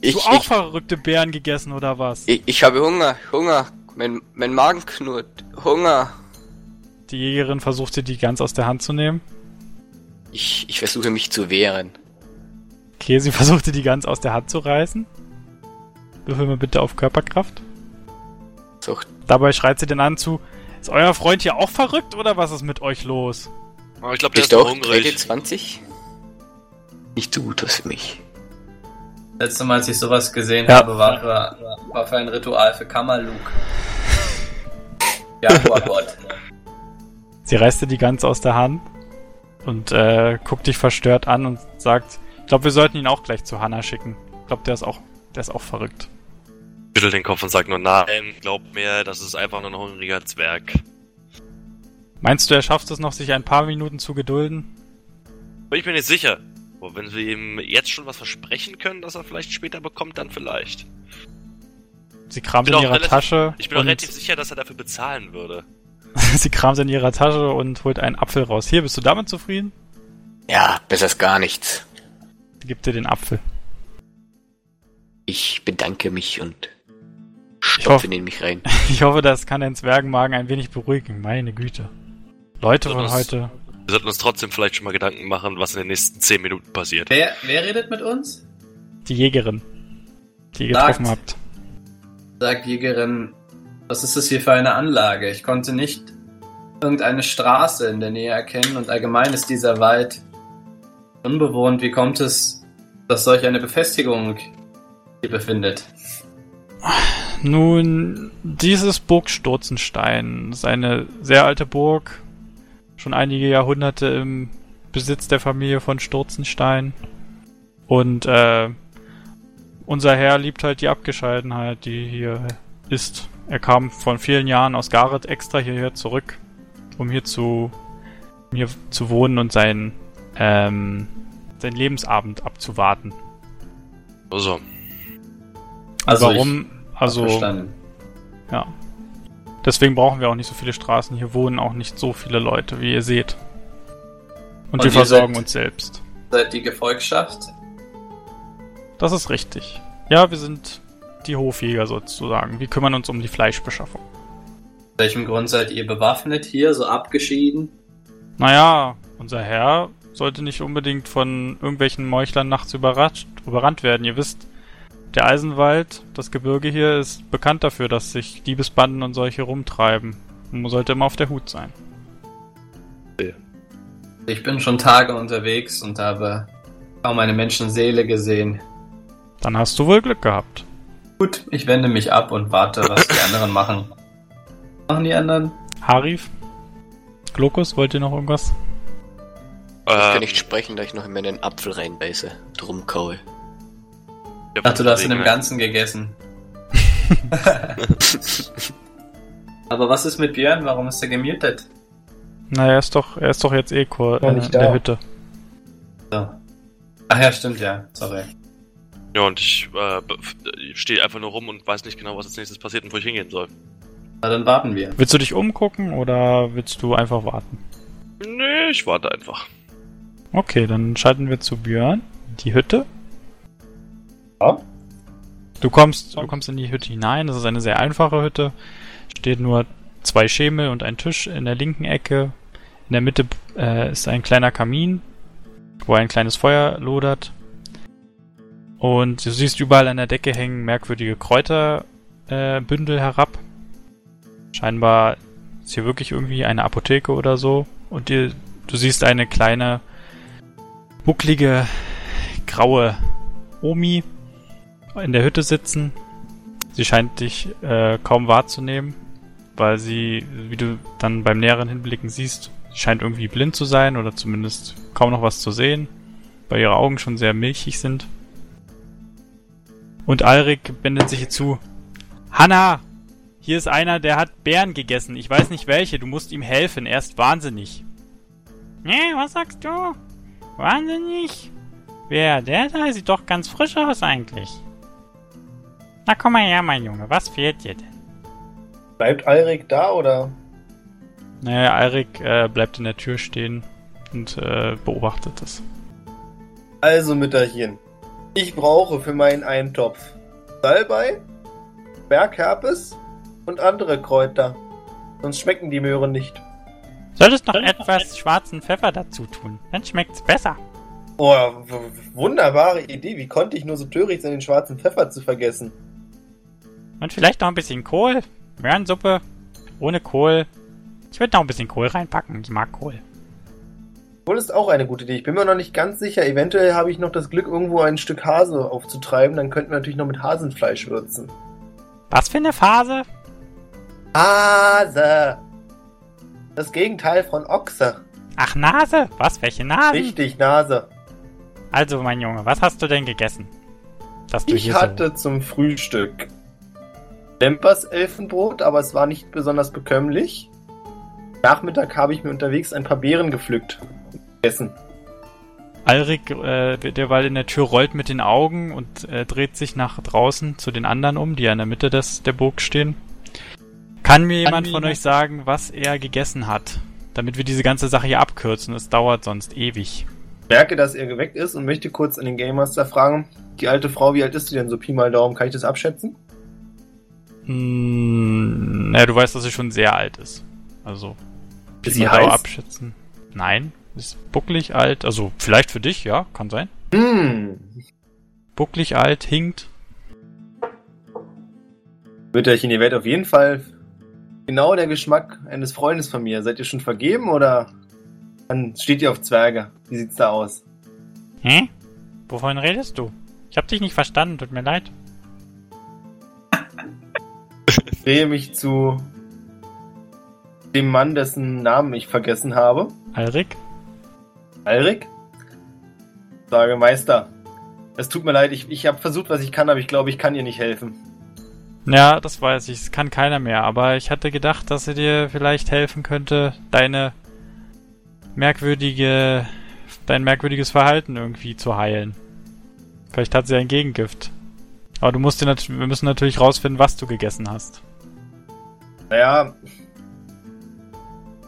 Ich, du auch ich, verrückte Bären gegessen oder was? ich, ich habe Hunger, Hunger. Mein, mein Magen knurrt. Hunger. Die Jägerin versucht dir die ganz aus der Hand zu nehmen. Ich, ich versuche mich zu wehren. Okay, sie versucht dir die ganz aus der Hand zu reißen. Würfel mal bitte auf Körperkraft. So, Dabei schreit sie den an zu, ist euer Freund hier auch verrückt oder was ist mit euch los? Aber ich glaube, der bist ist auch hungrig. 20? Nicht so gut was für mich. Letztes Mal, als ich sowas gesehen Ja. habe, war, war, war für ein Ritual für Kamaluk. Jaguar-Gott. Sie reißt dir die Gans aus der Hand und äh, guckt dich verstört an und sagt, ich glaube, wir sollten ihn auch gleich zu Hannah schicken. Ich glaube, der ist auch, der ist auch verrückt. Schüttel den Kopf und sagt nur, nein, glaub mir, das ist einfach nur ein hungriger Zwerg. Meinst du, er schafft es noch, sich ein paar Minuten zu gedulden? Bin ich mir nicht sicher. Aber wenn wir ihm jetzt schon was versprechen können, dass er vielleicht später bekommt, dann vielleicht. Sie kramt bin in ihrer relativ- Tasche Ich bin auch relativ sicher, dass er dafür bezahlen würde. sie kramt in ihrer Tasche und holt einen Apfel raus. Hier, bist du damit zufrieden? Ja, besser als gar nichts. Sie gibt dir den Apfel. Ich bedanke mich und Ich stopfe hoffe- ihn in mich rein. Ich hoffe, das kann den Zwergenmagen ein wenig beruhigen. Meine Güte. Leute von heute. Wir sollten uns trotzdem vielleicht schon mal Gedanken machen, was in den nächsten 10 Minuten passiert. Wer, wer redet mit uns? Die Jägerin, die ihr Sagt. getroffen habt. Sagt Jägerin, was ist das hier für eine Anlage? Ich konnte nicht irgendeine Straße in der Nähe erkennen und allgemein ist dieser Wald unbewohnt. Wie kommt es, dass solch eine Befestigung hier befindet? Nun, dieses Burg Sturzenstein ist eine sehr alte Burg. Schon einige Jahrhunderte im Besitz der Familie von Sturzenstein. Und äh, unser Herr liebt halt die Abgescheidenheit, die hier ist. Er kam vor vielen Jahren aus Gareth extra hierher zurück, um hier zu, um hier zu wohnen und sein, ähm, sein Lebensabend abzuwarten. Also, Also Warum? Also, Verstanden. ja. Deswegen brauchen wir auch nicht so viele Straßen. Hier wohnen auch nicht so viele Leute, wie ihr seht. Und, Und wir versorgen seid- uns selbst. Seid die Gefolgschaft? Das ist richtig. Ja, wir sind die Hofjäger sozusagen. Wir kümmern uns um die Fleischbeschaffung. Aus welchem Grund seid ihr bewaffnet hier, so abgeschieden? Naja, unser Herr sollte nicht unbedingt von irgendwelchen Meuchlern nachts überrascht, überrannt werden. Ihr wisst, der Eisenwald, das Gebirge hier, ist bekannt dafür, dass sich Diebesbanden und solche rumtreiben. Man sollte immer auf der Hut sein. Ich bin schon Tage unterwegs und habe kaum eine Menschenseele gesehen. Dann hast du wohl Glück gehabt. Gut, ich wende mich ab und warte, was die anderen machen. Machen die anderen? Harif? Glokus, wollt ihr noch irgendwas? Ich kann ähm, nicht sprechen, da ich noch in meinen Apfel reinbeiße. Drum kaue. Ach, du hast in dem Ganzen gegessen. Aber was ist mit Björn? Warum ist er gemutet? Naja, er ist doch, er ist doch jetzt eh äh, nicht in der Hütte. So. Ach ja, stimmt ja. Sorry. Ja, und ich äh, stehe einfach nur rum und weiß nicht genau, was als nächstes passiert und wo ich hingehen soll. Na, dann warten wir. Willst du dich umgucken oder willst du einfach warten? Nee, ich warte einfach. Okay, dann schalten wir zu Björn. Die Hütte. Ja. Du kommst, du kommst in die Hütte hinein. Das ist eine sehr einfache Hütte. Steht nur zwei Schemel und ein Tisch in der linken Ecke. In der Mitte äh, ist ein kleiner Kamin, wo ein kleines Feuer lodert. Und du siehst überall an der Decke hängen merkwürdige Kräuterbündel äh, herab. Scheinbar ist hier wirklich irgendwie eine Apotheke oder so. Und dir, du siehst eine kleine, bucklige, graue Omi in der Hütte sitzen. Sie scheint dich äh, kaum wahrzunehmen, weil sie, wie du dann beim näheren Hinblicken siehst, sie scheint irgendwie blind zu sein oder zumindest kaum noch was zu sehen, weil ihre Augen schon sehr milchig sind. Und Alrik wendet sich ihr zu. Hanna! Hier ist einer, der hat Bären gegessen. Ich weiß nicht welche. Du musst ihm helfen. Er ist wahnsinnig. Nee, was sagst du? Wahnsinnig? Wer? Der da sieht doch ganz frisch aus eigentlich. Na komm mal her, mein Junge. Was fehlt dir denn? Bleibt Alrik da oder? Naja, Alrik äh, bleibt in der Tür stehen und äh, beobachtet es. Also, Mütterchen. Ich brauche für meinen Eintopf Salbei, Bergherpes und andere Kräuter. Sonst schmecken die Möhren nicht. Solltest noch etwas schwarzen Pfeffer dazu tun. Dann schmeckt's besser. Oh, wunderbare Idee. Wie konnte ich nur so töricht sein, den schwarzen Pfeffer zu vergessen? Und vielleicht noch ein bisschen Kohl. Möhrensuppe. Ohne Kohl. Ich würde noch ein bisschen Kohl reinpacken. Ich mag Kohl. Wohl ist auch eine gute Idee. Ich bin mir noch nicht ganz sicher. Eventuell habe ich noch das Glück, irgendwo ein Stück Hase aufzutreiben. Dann könnten wir natürlich noch mit Hasenfleisch würzen. Was für eine Phase? Hase! Das Gegenteil von Ochse. Ach, Nase? Was? Welche Nase? Richtig, Nase. Also, mein Junge, was hast du denn gegessen? Dass du Ich hatte zum Frühstück Lempers Elfenbrot, aber es war nicht besonders bekömmlich. Nachmittag habe ich mir unterwegs ein paar Beeren gepflückt. So... Alrik, äh, derweil in der Tür rollt mit den Augen und äh, dreht sich nach draußen zu den anderen um, die ja in der Mitte des, der Burg stehen. Kann mir jemand mir von jemand- euch sagen, was er gegessen hat? Damit wir diese ganze Sache hier abkürzen. Es dauert sonst ewig. Merke, dass er geweckt ist und möchte kurz an den Game Master fragen. Die alte Frau, wie alt ist sie denn? So Pi mal Daumen, kann ich das abschätzen? Hm, naja, du weißt, dass sie schon sehr alt ist. Also, Ist Pi sie mal Daumen abschätzen. Nein, ist bucklig alt. Also, vielleicht für dich, ja, kann sein. Hm. Bucklig alt, hinkt. Mütterchen, ihr werdet auf jeden Fall genau der Geschmack eines Freundes von mir. Seid ihr schon vergeben oder dann steht ihr auf Zwerge? Wie sieht's da aus? Hä? Wovon redest du? Ich hab dich nicht verstanden, tut mir leid. Ich drehe mich zu dem Mann, dessen Namen ich vergessen habe. Alrik? Alrik? Sage, Meister, es tut mir leid, ich, ich habe versucht, was ich kann, aber ich glaube, ich kann ihr nicht helfen. Ja, das weiß ich. Es kann keiner mehr. Aber ich hatte gedacht, dass sie dir vielleicht helfen könnte, deine merkwürdige, dein merkwürdiges Verhalten irgendwie zu heilen. Vielleicht hat sie ein Gegengift. Aber du musst dir nat wir müssen natürlich rausfinden, was du gegessen hast. Naja,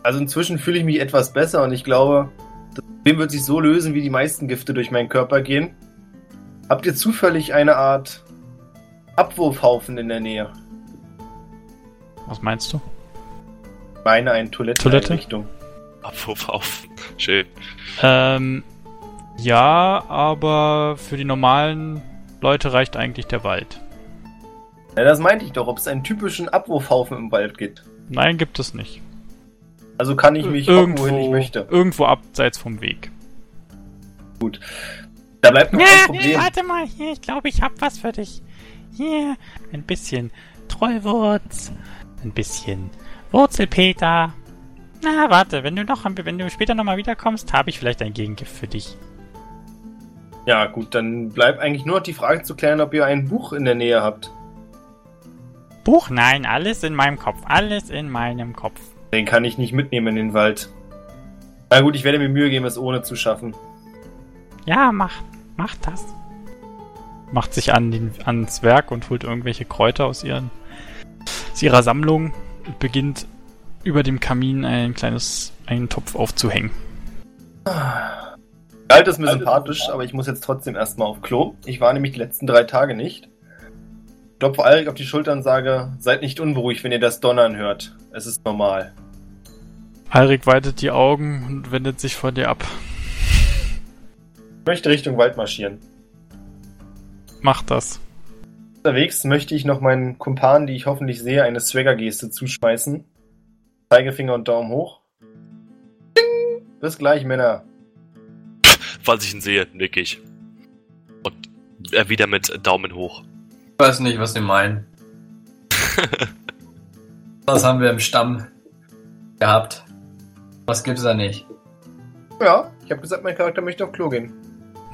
also inzwischen fühle ich mich etwas besser und ich glaube, das Problem wird sich so lösen, wie die meisten Gifte durch meinen Körper gehen. Habt ihr zufällig eine Art Abwurfhaufen in der Nähe? Was meinst du? Ich meine eine Toilette? Toiletteneinrichtung. Abwurf auf. Schön. Ähm, ja, aber für die normalen Leute reicht eigentlich der Wald. Ja, das meinte ich doch, ob es einen typischen Abwurfhaufen im Wald gibt. Nein, gibt es nicht. Also kann ich mich hocken, wohin ich möchte. irgendwo abseits vom Weg. Da bleibt noch ein Problem. warte mal, hier, ich glaube, ich hab was für dich. Hier, ein bisschen Trollwurz, ein bisschen Wurzelpeter. Na, warte, wenn du noch, wenn du später nochmal wiederkommst, habe ich vielleicht ein Gegengift für dich. Ja, gut, dann bleibt eigentlich nur noch die Frage zu klären, ob ihr ein Buch in der Nähe habt. Buch? Nein, alles in meinem Kopf, alles in meinem Kopf. Den kann ich nicht mitnehmen in den Wald. Na gut, ich werde mir Mühe geben, es ohne zu schaffen. Ja, mach, mach das. Macht sich an den, ans Werk und holt irgendwelche Kräuter aus, ihren, aus ihrer Sammlung und beginnt über dem Kamin ein kleines, einen Topf aufzuhängen. Galt ist mir sympathisch, aber ich muss jetzt trotzdem erstmal auf Klo. Ich war nämlich die letzten drei Tage nicht. Klopfe Alrik auf die Schulter und sage, seid nicht unberuhigt, wenn ihr das Donnern hört. Es ist normal. Alrik weitet die Augen und wendet sich vor dir ab. Ich möchte Richtung Wald marschieren. Macht das. Unterwegs möchte ich noch meinen Kumpanen, die ich hoffentlich sehe, eine Swagger-Geste zuschmeißen. Zeigefinger und Daumen hoch. Ding! Bis gleich, Männer. Falls ich ihn sehe, nick ich. Und er wieder mit Daumen hoch. Ich weiß nicht, was sie meinen. Was haben wir im Stamm gehabt? Was gibt's da nicht? Ja, ich habe gesagt, mein Charakter möchte auf Klo gehen.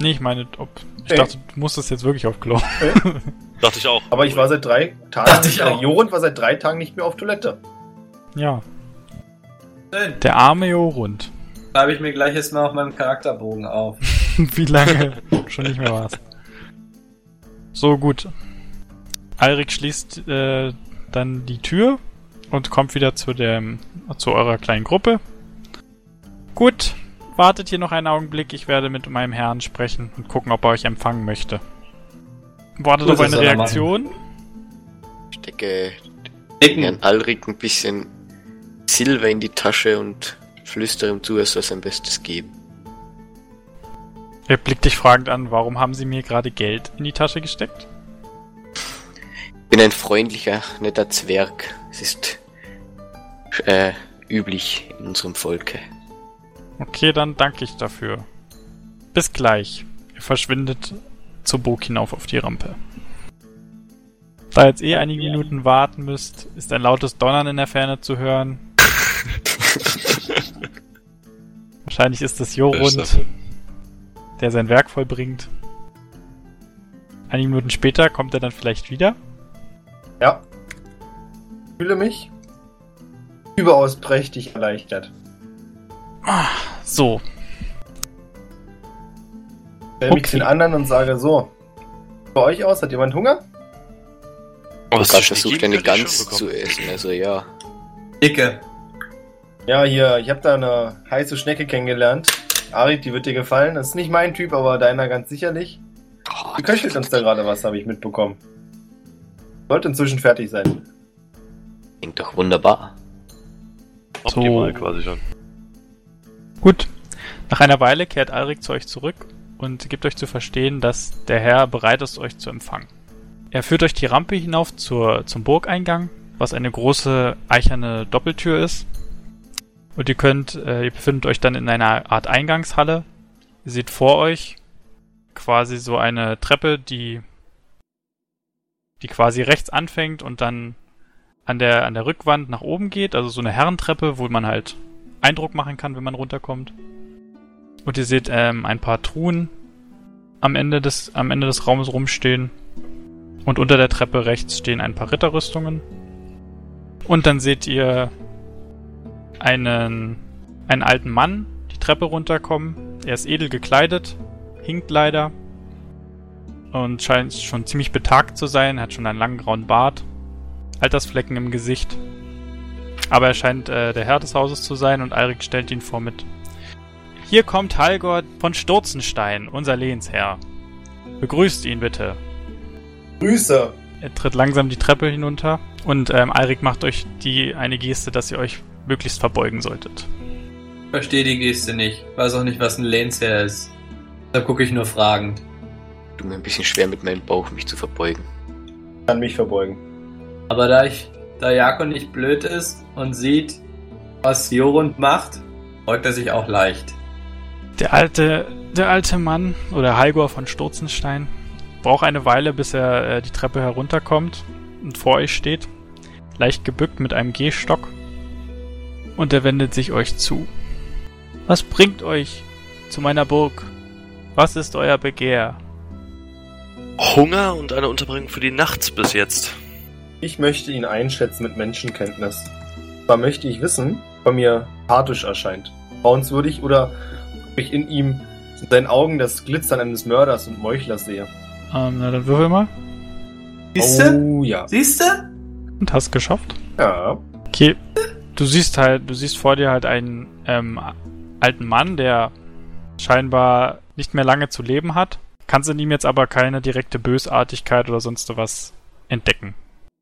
Nee, ich meine, ob. Ich Hey. dachte, du musstest jetzt wirklich auf Klo. Dachte ich auch. Aber ich war seit drei Tagen. Dachte ich auch. Äh, Jorund war seit drei Tagen nicht mehr auf Toilette. Ja, Schön. der arme Jorund. Schreibe ich mir gleich jetzt mal auf meinem Charakterbogen auf. Wie lange schon nicht mehr war's. So, gut. Alrik schließt äh, dann die Tür und kommt wieder zu dem zu eurer kleinen Gruppe. Gut, wartet hier noch einen Augenblick. Ich werde mit meinem Herrn sprechen und gucken, ob er euch empfangen möchte. Wartet Gut, auf eine Reaktion. Stecke Dicken. Herrn Alrik ein bisschen Silber in die Tasche und flüstere ihm zu, er soll sein Bestes geben. Er blickt dich fragend an. Warum haben Sie mir gerade Geld in die Tasche gesteckt? Bin ein freundlicher, netter Zwerg. Es ist äh, üblich in unserem Volke. Okay, dann danke ich dafür. Bis gleich. Ihr verschwindet zur Burg hinauf auf die Rampe. Da jetzt eh einige Minuten warten müsst, ist ein lautes Donnern in der Ferne zu hören. Wahrscheinlich ist es Jorund, der sein Werk vollbringt. Einige Minuten später kommt er dann vielleicht wieder. Ja. Ich fühle mich überaus prächtig erleichtert. So, Stell mich Okay. den anderen und sage so. Bei euch aus, hat jemand Hunger? Ich habe versucht, eine ich Gans zu essen, also ja. Dicke. Ja, hier, ich habe da eine heiße Schnecke kennengelernt. Arik, die wird dir gefallen. Das ist nicht mein Typ, aber deiner ganz sicherlich. Die köchelt uns da gerade was, habe ich mitbekommen. Sollte inzwischen fertig sein. Klingt doch wunderbar. Optimal So. quasi schon. Gut. Nach einer Weile kehrt Alrik zu euch zurück und gibt euch zu verstehen, dass der Herr bereit ist, euch zu empfangen. Er führt euch die Rampe hinauf zur, zum Burgeingang, was eine große eicherne Doppeltür ist. Und ihr könnt, äh, ihr befindet euch dann in einer Art Eingangshalle. Ihr seht vor euch quasi so eine Treppe, die, die quasi rechts anfängt und dann an der, an der Rückwand nach oben geht, also so eine Herrentreppe, wo man halt Eindruck machen kann, wenn man runterkommt. Und ihr seht ähm, ein paar Truhen am Ende des, am Ende des Raumes rumstehen. Und unter der Treppe rechts stehen ein paar Ritterrüstungen. Und dann seht ihr einen, einen alten Mann die Treppe runterkommen. Er ist edel gekleidet, hinkt leider und scheint schon ziemlich betagt zu sein, hat schon einen langen grauen Bart, Altersflecken im Gesicht. Aber er scheint äh, der Herr des Hauses zu sein und Eirik stellt ihn vor mit. Hier kommt Halgord von Sturzenstein, unser Lehnsherr. Begrüßt ihn bitte. Grüße! Er tritt langsam die Treppe hinunter und ähm, Eirik macht euch die eine Geste, dass ihr euch möglichst verbeugen solltet. Verstehe die Geste nicht. Weiß auch nicht, was ein Lehnsherr ist. Da gucke ich nur fragend. Du mir ein bisschen schwer mit meinem Bauch, mich zu verbeugen. Kann mich verbeugen. Aber da ich, da Jako nicht blöd ist und sieht, was Jorund macht, beugt er sich auch leicht. Der alte, der alte Mann oder Halgor von Sturzenstein braucht eine Weile, bis er äh, die Treppe herunterkommt und vor euch steht, leicht gebückt mit einem Gehstock. Und er wendet sich euch zu. Was bringt euch zu meiner Burg? Was ist euer Begehr? Hunger und eine Unterbringung für die Nacht bis jetzt. Ich möchte ihn einschätzen mit Menschenkenntnis. Zwar möchte ich wissen, ob er mir sympathisch erscheint, vertrauenswürdig oder ob ich in ihm in seinen Augen das Glitzern eines Mörders und Meuchlers sehe. Ähm, na dann würfel mal. Siehste? Oh ja. Siehste? Und hast geschafft. Ja. Okay. Du siehst halt, du siehst vor dir halt einen ähm, alten Mann, der scheinbar nicht mehr lange zu leben hat. Kannst in ihm jetzt aber keine direkte Bösartigkeit oder sonst was entdecken.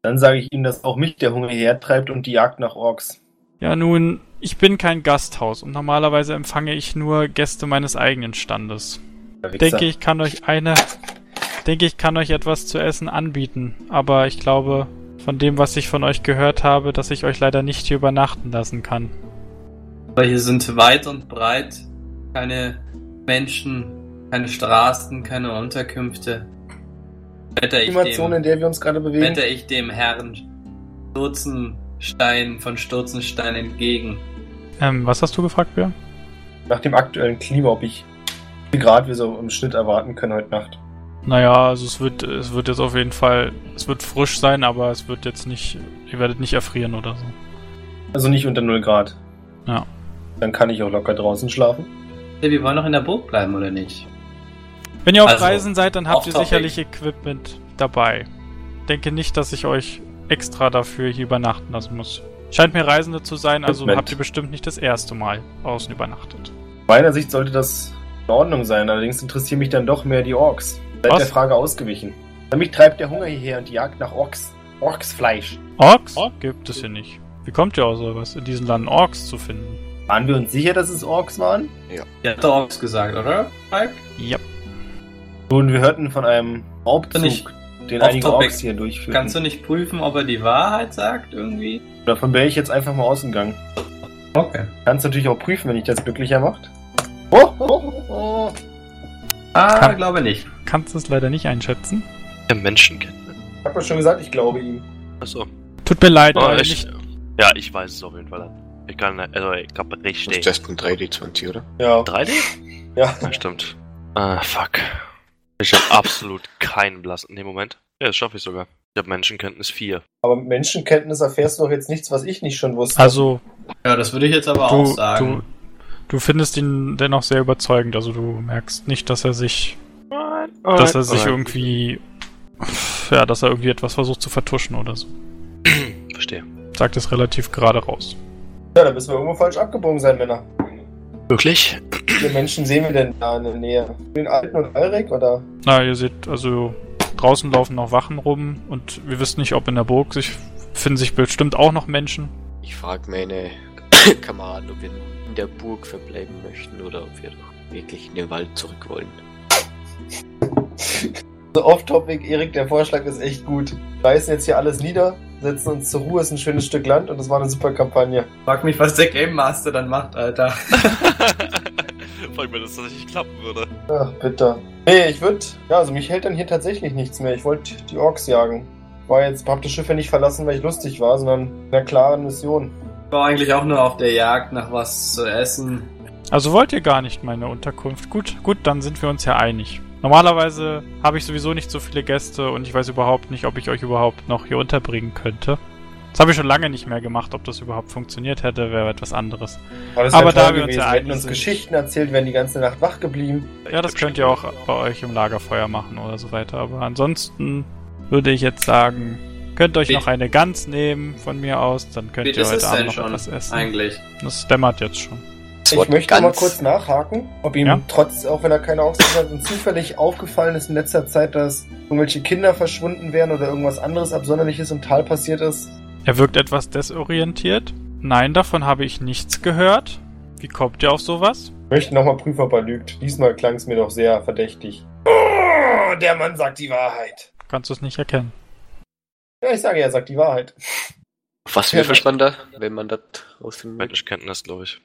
Dann sage ich ihm, dass auch mich der Hunger hertreibt und die Jagd nach Orks. Ja, nun, ich bin kein Gasthaus und normalerweise empfange ich nur Gäste meines eigenen Standes. Denke ich kann euch eine, denke ich kann euch etwas zu essen anbieten, aber ich glaube, von dem, was ich von euch gehört habe, dass ich euch leider nicht hier übernachten lassen kann. Aber hier sind weit und breit keine Menschen, keine Straßen, keine Unterkünfte. Wetter ich, Animation, in dem, der wir uns gerade bewegen. wetter ich dem Herrn Sturzenstein von Sturzenstein entgegen. Ähm, was hast du gefragt, Björn? Nach dem aktuellen Klima, ob ich wie viel Grad wir so im Schnitt erwarten können heute Nacht. Naja, also es wird, es wird jetzt auf jeden Fall, es wird frisch sein, aber es wird jetzt nicht, ihr werdet nicht erfrieren oder so. Also nicht unter 0 Grad. Ja. Dann kann ich auch locker draußen schlafen. Hey, wir wollen noch in der Burg bleiben, oder nicht? Wenn ihr auf Also, Reisen seid, dann habt ihr sicherlich Equipment dabei. Denke nicht, dass ich euch extra dafür hier übernachten lassen muss. Scheint mir Reisende zu sein, also Equipment. habt ihr bestimmt nicht das erste Mal außen übernachtet. Aus meiner Sicht sollte das in Ordnung sein, allerdings interessieren mich dann doch mehr die Orks. Seid Was? der Frage ausgewichen. Mich treibt der Hunger hierher und die Jagd nach Orks. Orksfleisch. Orks? Gibt es hier nicht. Wie kommt ihr aus sowas, in diesem Land Orks zu finden? Waren wir uns sicher, dass es Orks waren? Ihr habt doch Orks gesagt, oder, Mike? Ja. Und wir hörten von einem Raubzug, Nicht den einige. Orks hier durchführen. Kannst du nicht prüfen, ob er die Wahrheit sagt, irgendwie? Davon wäre ich jetzt einfach mal ausgegangen. Okay. Kannst natürlich auch prüfen, wenn dich das glücklicher macht. Oh, oh, oh. Ah, Kann- glaube nicht. Kannst es leider nicht einschätzen. Der Menschenkenntnis. Ich hab ja schon gesagt, ich glaube ihm. Achso. Tut mir leid, Oh, ich, nicht. ja, ich weiß es auf jeden Fall. Ich kann, also ich hab Das richtig. ist 2.3 D20, oder? Ja, 3D? ja. Ja, stimmt. Ah, fuck. Ich habe absolut keinen blassen. Nee, Moment. Ja, das schaffe ich sogar. Ich habe Menschenkenntnis 4. Aber mit Menschenkenntnis erfährst du doch jetzt nichts, was ich nicht schon wusste. Also, Ja, das würde ich jetzt aber auch du, sagen. du, du findest ihn dennoch sehr überzeugend. Also du merkst nicht, dass er sich, Dass dass er sich irgendwie, ja, dass er irgendwie etwas versucht zu vertuschen oder so. Verstehe. Sagt es relativ gerade raus. Ja, da müssen wir irgendwo falsch abgebogen sein, Männer. Wirklich? Wie viele Menschen sehen wir denn da in der Nähe? Den Alten und Alrik oder? Na, ihr seht, also draußen laufen noch Wachen rum und wir wissen nicht, ob in der Burg sich finden sich bestimmt auch noch Menschen. Ich frage meine Kameraden, ob wir in der Burg verbleiben möchten oder ob wir doch wirklich in den Wald zurück wollen. So off-topic, Erik, der Vorschlag ist echt gut. Wir reißen jetzt hier alles nieder, setzen uns zur Ruhe, ist ein schönes Stück Land und das war eine super Kampagne. Frag mich, was der Game Master dann macht, Alter. Allem, wenn das tatsächlich klappen würde. Ach, bitter. Nee, ich würde, ja, also mich hält dann hier tatsächlich nichts mehr. Ich wollte die Orks jagen. War jetzt, hab das Schiff ja nicht verlassen, weil ich lustig war, sondern in einer klaren Mission. Ich war eigentlich auch nur auf der Jagd nach was zu essen. Also wollt ihr gar nicht meine Unterkunft? Gut, gut, dann sind wir uns ja einig. Normalerweise habe ich sowieso nicht so viele Gäste und ich weiß überhaupt nicht, ob ich euch überhaupt noch hier unterbringen könnte. Das habe ich schon lange nicht mehr gemacht. Ob das überhaupt funktioniert hätte, wäre etwas anderes. das Aber wär da wir uns ja wir hätten uns sind. Geschichten erzählt, wären die ganze Nacht wach geblieben. Ja, das könnt ihr auch bei euch im Lagerfeuer machen oder so weiter. Aber ansonsten würde ich jetzt sagen, könnt euch Wie- noch eine Gans nehmen von mir aus, dann könnt Wie ihr heute Abend noch schon etwas essen. eigentlich? Das dämmert jetzt schon. Ich möchte mal kurz nachhaken, ob ihm Ja? trotz, auch wenn er keine Orks hat, zufällig aufgefallen ist in letzter Zeit, dass irgendwelche Kinder verschwunden wären oder irgendwas anderes Absonderliches im Tal passiert ist. Er wirkt etwas desorientiert. Nein, davon habe ich nichts gehört. Wie kommt ihr auf sowas? Ich möchte nochmal prüfen, ob er lügt. Diesmal klang es mir doch sehr verdächtig. Oh, der Mann sagt die Wahrheit. Kannst du es nicht erkennen? Ja, ich sage, er sagt die Wahrheit. Was würfelt man da, wenn man das rausfinden will? Menschenkenntnis, glaube ich.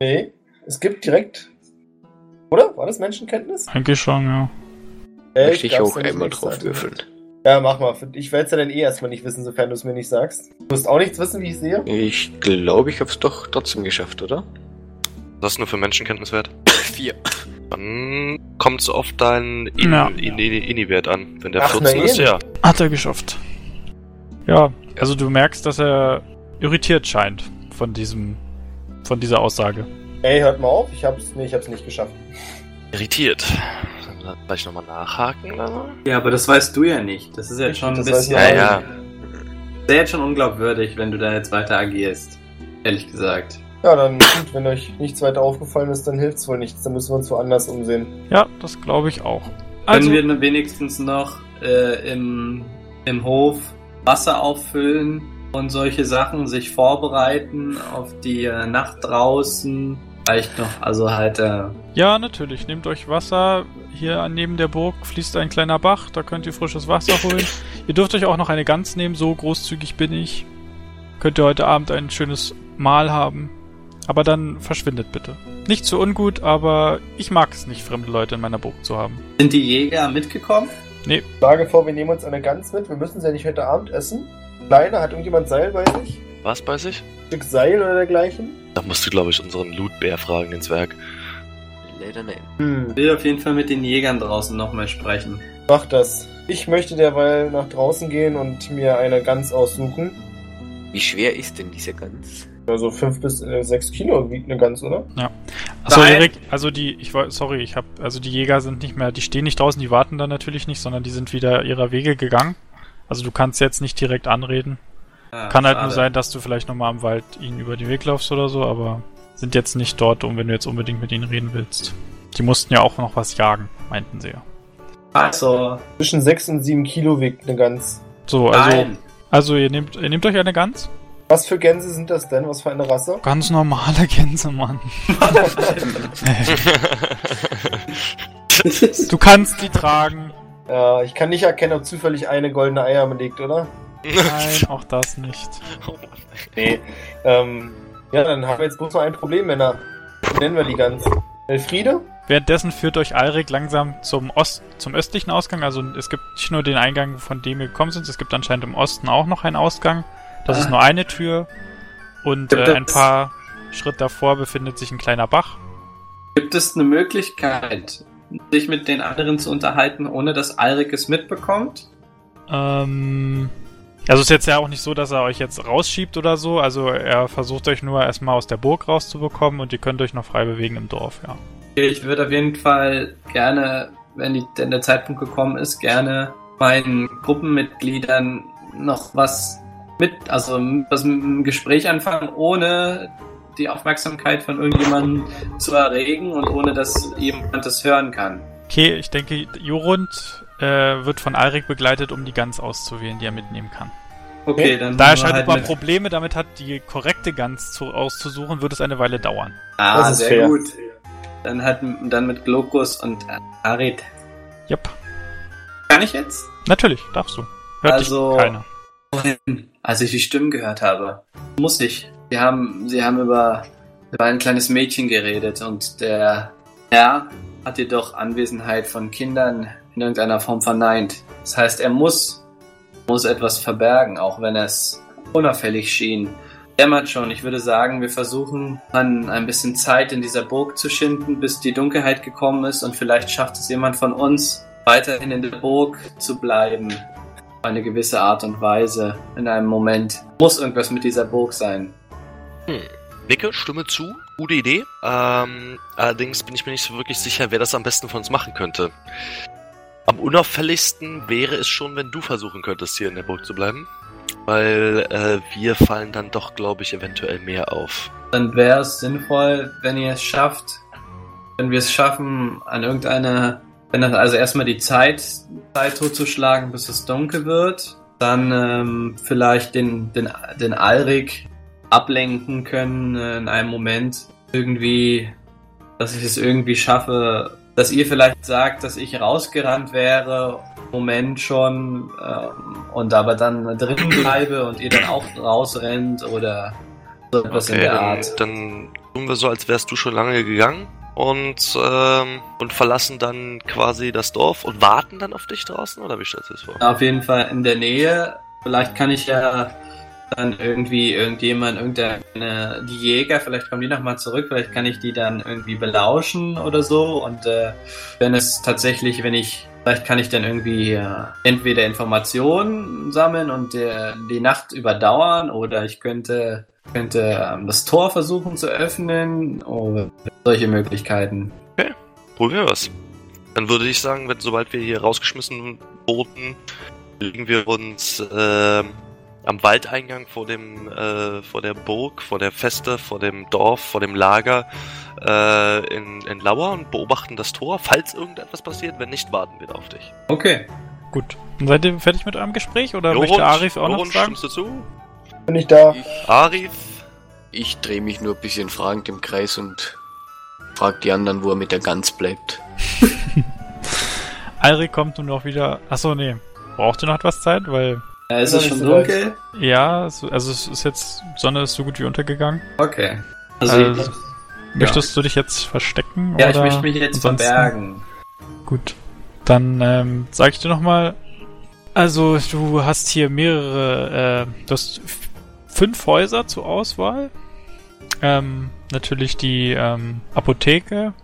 Nee, es gibt direkt. Oder? War das Menschenkenntnis? Eigentlich schon, ja. Möchte ich auch einmal drauf würfeln. Ja, mach mal. Ich werde es ja dann eh erstmal nicht wissen, sofern du es mir nicht sagst. Du musst auch nichts wissen, wie ich sehe. Ich glaube, ich habe es doch trotzdem geschafft, oder? Was ist nur für Menschenkenntnis wert? Vier. Dann kommt es auf deinen In- Ja. In- In- Ini-Wert an. Wenn der Ach, 14 na ist, ja. Hat er geschafft. Ja, also du merkst, dass er irritiert scheint von diesem, von dieser Aussage. Ey, hört mal auf. Ich hab's, nee, ich hab's nicht geschafft. Irritiert. Dann gleich nochmal nachhaken. Also. Ja, aber das weißt du ja nicht. Das ist jetzt schon ein das weiß bisschen. ich Ja, ja. Sehr jetzt schon unglaubwürdig, wenn du da jetzt weiter agierst. Ehrlich gesagt. Ja, dann gut, wenn euch nichts weiter aufgefallen ist, dann hilft's wohl nichts. Dann müssen wir uns woanders umsehen. Ja, das glaube ich auch. Also, Können wir wenigstens noch äh, im, im Hof Wasser auffüllen und solche Sachen sich vorbereiten auf die äh, Nacht draußen? Reicht noch, also halt, äh, ja, natürlich. Nehmt euch Wasser. Hier neben der Burg fließt ein kleiner Bach. Da könnt ihr frisches Wasser holen. ihr dürft euch auch noch eine Gans nehmen. So großzügig bin ich. Könnt ihr heute Abend ein schönes Mahl haben. Aber dann verschwindet bitte. Nicht so ungut, aber ich mag es nicht, fremde Leute in meiner Burg zu haben. sind die Jäger mitgekommen? Ich schlage vor, wir nehmen uns eine Gans mit. Wir müssen sie ja nicht heute Abend essen. Kleine, hat irgendjemand Seil bei sich? Was bei sich? Ein Stück Seil oder dergleichen? Da musst du, glaube ich, unseren Lootbär fragen, den Zwerg. Leider nein. Hm. Ich will auf jeden Fall mit den Jägern draußen nochmal sprechen. Mach das. Ich möchte derweil nach draußen gehen und mir eine Gans aussuchen. Wie schwer ist denn diese Gans? Also fünf bis äh, sechs Kilo wiegt eine Gans, oder? Achso, Nein. Erik, also die, ich sorry, ich hab, also die Jäger sind nicht mehr, die stehen nicht draußen, die warten dann natürlich nicht, sondern die sind wieder ihrer Wege gegangen. Also du kannst jetzt nicht direkt anreden. Ah, Kann halt nur schade. sein, dass du vielleicht nochmal am Wald ihnen über den Weg laufst oder so, aber sind jetzt nicht dort, um wenn du jetzt unbedingt mit ihnen reden willst. Die mussten ja auch noch was jagen, meinten sie ja. Also, Zwischen sechs und sieben Kilo wiegt eine Gans. So, also, nein. also ihr nehmt, ihr nehmt euch eine Gans? Was für Gänse sind das denn? Was für eine Rasse? Ganz normale Gänse, Mann. Du kannst die tragen. Ja, ich kann nicht erkennen, ob zufällig eine goldene Eier liegt, oder? Nein, auch das nicht. Nee. Ähm, Ja, dann haben wir jetzt bloß noch ein Problem, Männer. Wie nennen wir die ganz? Elfriede? Währenddessen führt euch Alrik langsam zum Ost, zum östlichen Ausgang. Also es gibt nicht nur den Eingang, von dem ihr gekommen sind, es gibt anscheinend im Osten auch noch einen Ausgang. Das Ah. ist nur eine Tür. Und äh, ein paar Schritt davor befindet sich ein kleiner Bach. Gibt es eine Möglichkeit, sich mit den anderen zu unterhalten, ohne dass Alrik es mitbekommt? Ähm, also es ist jetzt ja auch nicht so, dass er euch jetzt rausschiebt oder so. Also er versucht euch nur erstmal aus der Burg rauszubekommen und ihr könnt euch noch frei bewegen im Dorf, ja. Ich würde auf jeden Fall gerne, wenn, die, wenn der Zeitpunkt gekommen ist, gerne meinen Gruppenmitgliedern noch was mit, also was mit einem Gespräch anfangen, ohne die Aufmerksamkeit von irgendjemandem zu erregen und ohne dass jemand das hören kann. Okay, ich denke, Jorund äh, wird von Alrik begleitet, um die Gans auszuwählen, die er mitnehmen kann. Okay, dann Da er scheinbar halt mit- Probleme damit hat, die korrekte Gans zu, auszusuchen, wird es eine Weile dauern. Ah, Das ist sehr fair. gut. Dann halt dann mit Glokus und Arid. Yep. Kann ich jetzt? Natürlich, darfst du. Hört Also- dich keiner. Als ich die Stimmen gehört habe, muss ich. Sie haben, sie haben über, über ein kleines Mädchen geredet und der Herr hat jedoch Anwesenheit von Kindern in irgendeiner Form verneint. Das heißt, er muss, muss etwas verbergen, auch wenn es unauffällig schien. Dämmert schon. Ich würde sagen, wir versuchen an ein bisschen Zeit in dieser Burg zu schinden, bis die Dunkelheit gekommen ist und vielleicht schafft es jemand von uns, weiterhin in der Burg zu bleiben auf eine gewisse Art und Weise in einem Moment. Muss irgendwas mit dieser Burg sein. Nicke, stimme zu. Gute Idee. Ähm, allerdings bin ich mir nicht so wirklich sicher, wer das am besten von uns machen könnte. Am unauffälligsten wäre es schon, wenn du versuchen könntest, hier in der Burg zu bleiben. Weil äh, wir fallen dann doch, glaube ich, eventuell mehr auf. Dann wäre es sinnvoll, wenn ihr es schafft, wenn wir es schaffen, an irgendeine, wenn das also erstmal die Zeit, Zeit totzuschlagen, bis es dunkel wird, dann ähm, vielleicht den, den, den Alrik ablenken können äh, in einem Moment. Irgendwie, dass ich es irgendwie schaffe, dass ihr vielleicht sagt, dass ich rausgerannt wäre, Moment schon, ähm, und aber dann drin bleibe und ihr dann auch rausrennt oder so etwas in der dann, Art. dann tun wir so, als wärst du schon lange gegangen und, ähm, und verlassen dann quasi das Dorf und warten dann auf dich draußen, oder wie stellst du das vor? Auf jeden Fall in der Nähe. Vielleicht kann ich ja dann irgendwie irgendjemand, irgendeine, die Jäger, vielleicht kommen die nochmal zurück, vielleicht kann ich die dann irgendwie belauschen oder so. Und äh, wenn es tatsächlich, wenn ich, vielleicht kann ich dann irgendwie äh, entweder Informationen sammeln und äh, die Nacht überdauern oder ich könnte, könnte ähm, das Tor versuchen zu öffnen oder solche Möglichkeiten. Probieren wir was. Dann würde ich sagen, wenn sobald wir hier rausgeschmissen wurden, legen wir uns ähm, am Waldeingang vor dem äh, vor der Burg, vor der Feste, vor dem Dorf, vor dem Lager äh, in, in Lauer und beobachten das Tor. Falls irgendetwas passiert, wenn nicht, warten wir auf dich. Okay. Gut. Dann seid ihr fertig mit eurem Gespräch oder Jorund, möchte Arif auch noch Jorund, sagen? stimmst du zu? Bin ich da? Ich, Arif, ich drehe mich nur ein bisschen fragend im Kreis und frag die anderen, wo er mit der Gans bleibt. Alrik kommt nun noch wieder. Achso, nee. Braucht ihr noch etwas Zeit? Weil, Äh, ist es schon so weit. dunkel? ja, es- also es ist jetzt, Sonne ist so gut wie untergegangen. Okay. Also, Also, Möchtest du dich jetzt verstecken? ja, ich oder möchte mich jetzt ansonsten- verbergen. Gut. Dann ähm, sag ich dir nochmal. Also, du hast hier mehrere, äh, du hast fünf Häuser zur Auswahl. Ähm, natürlich die ähm, Apotheke,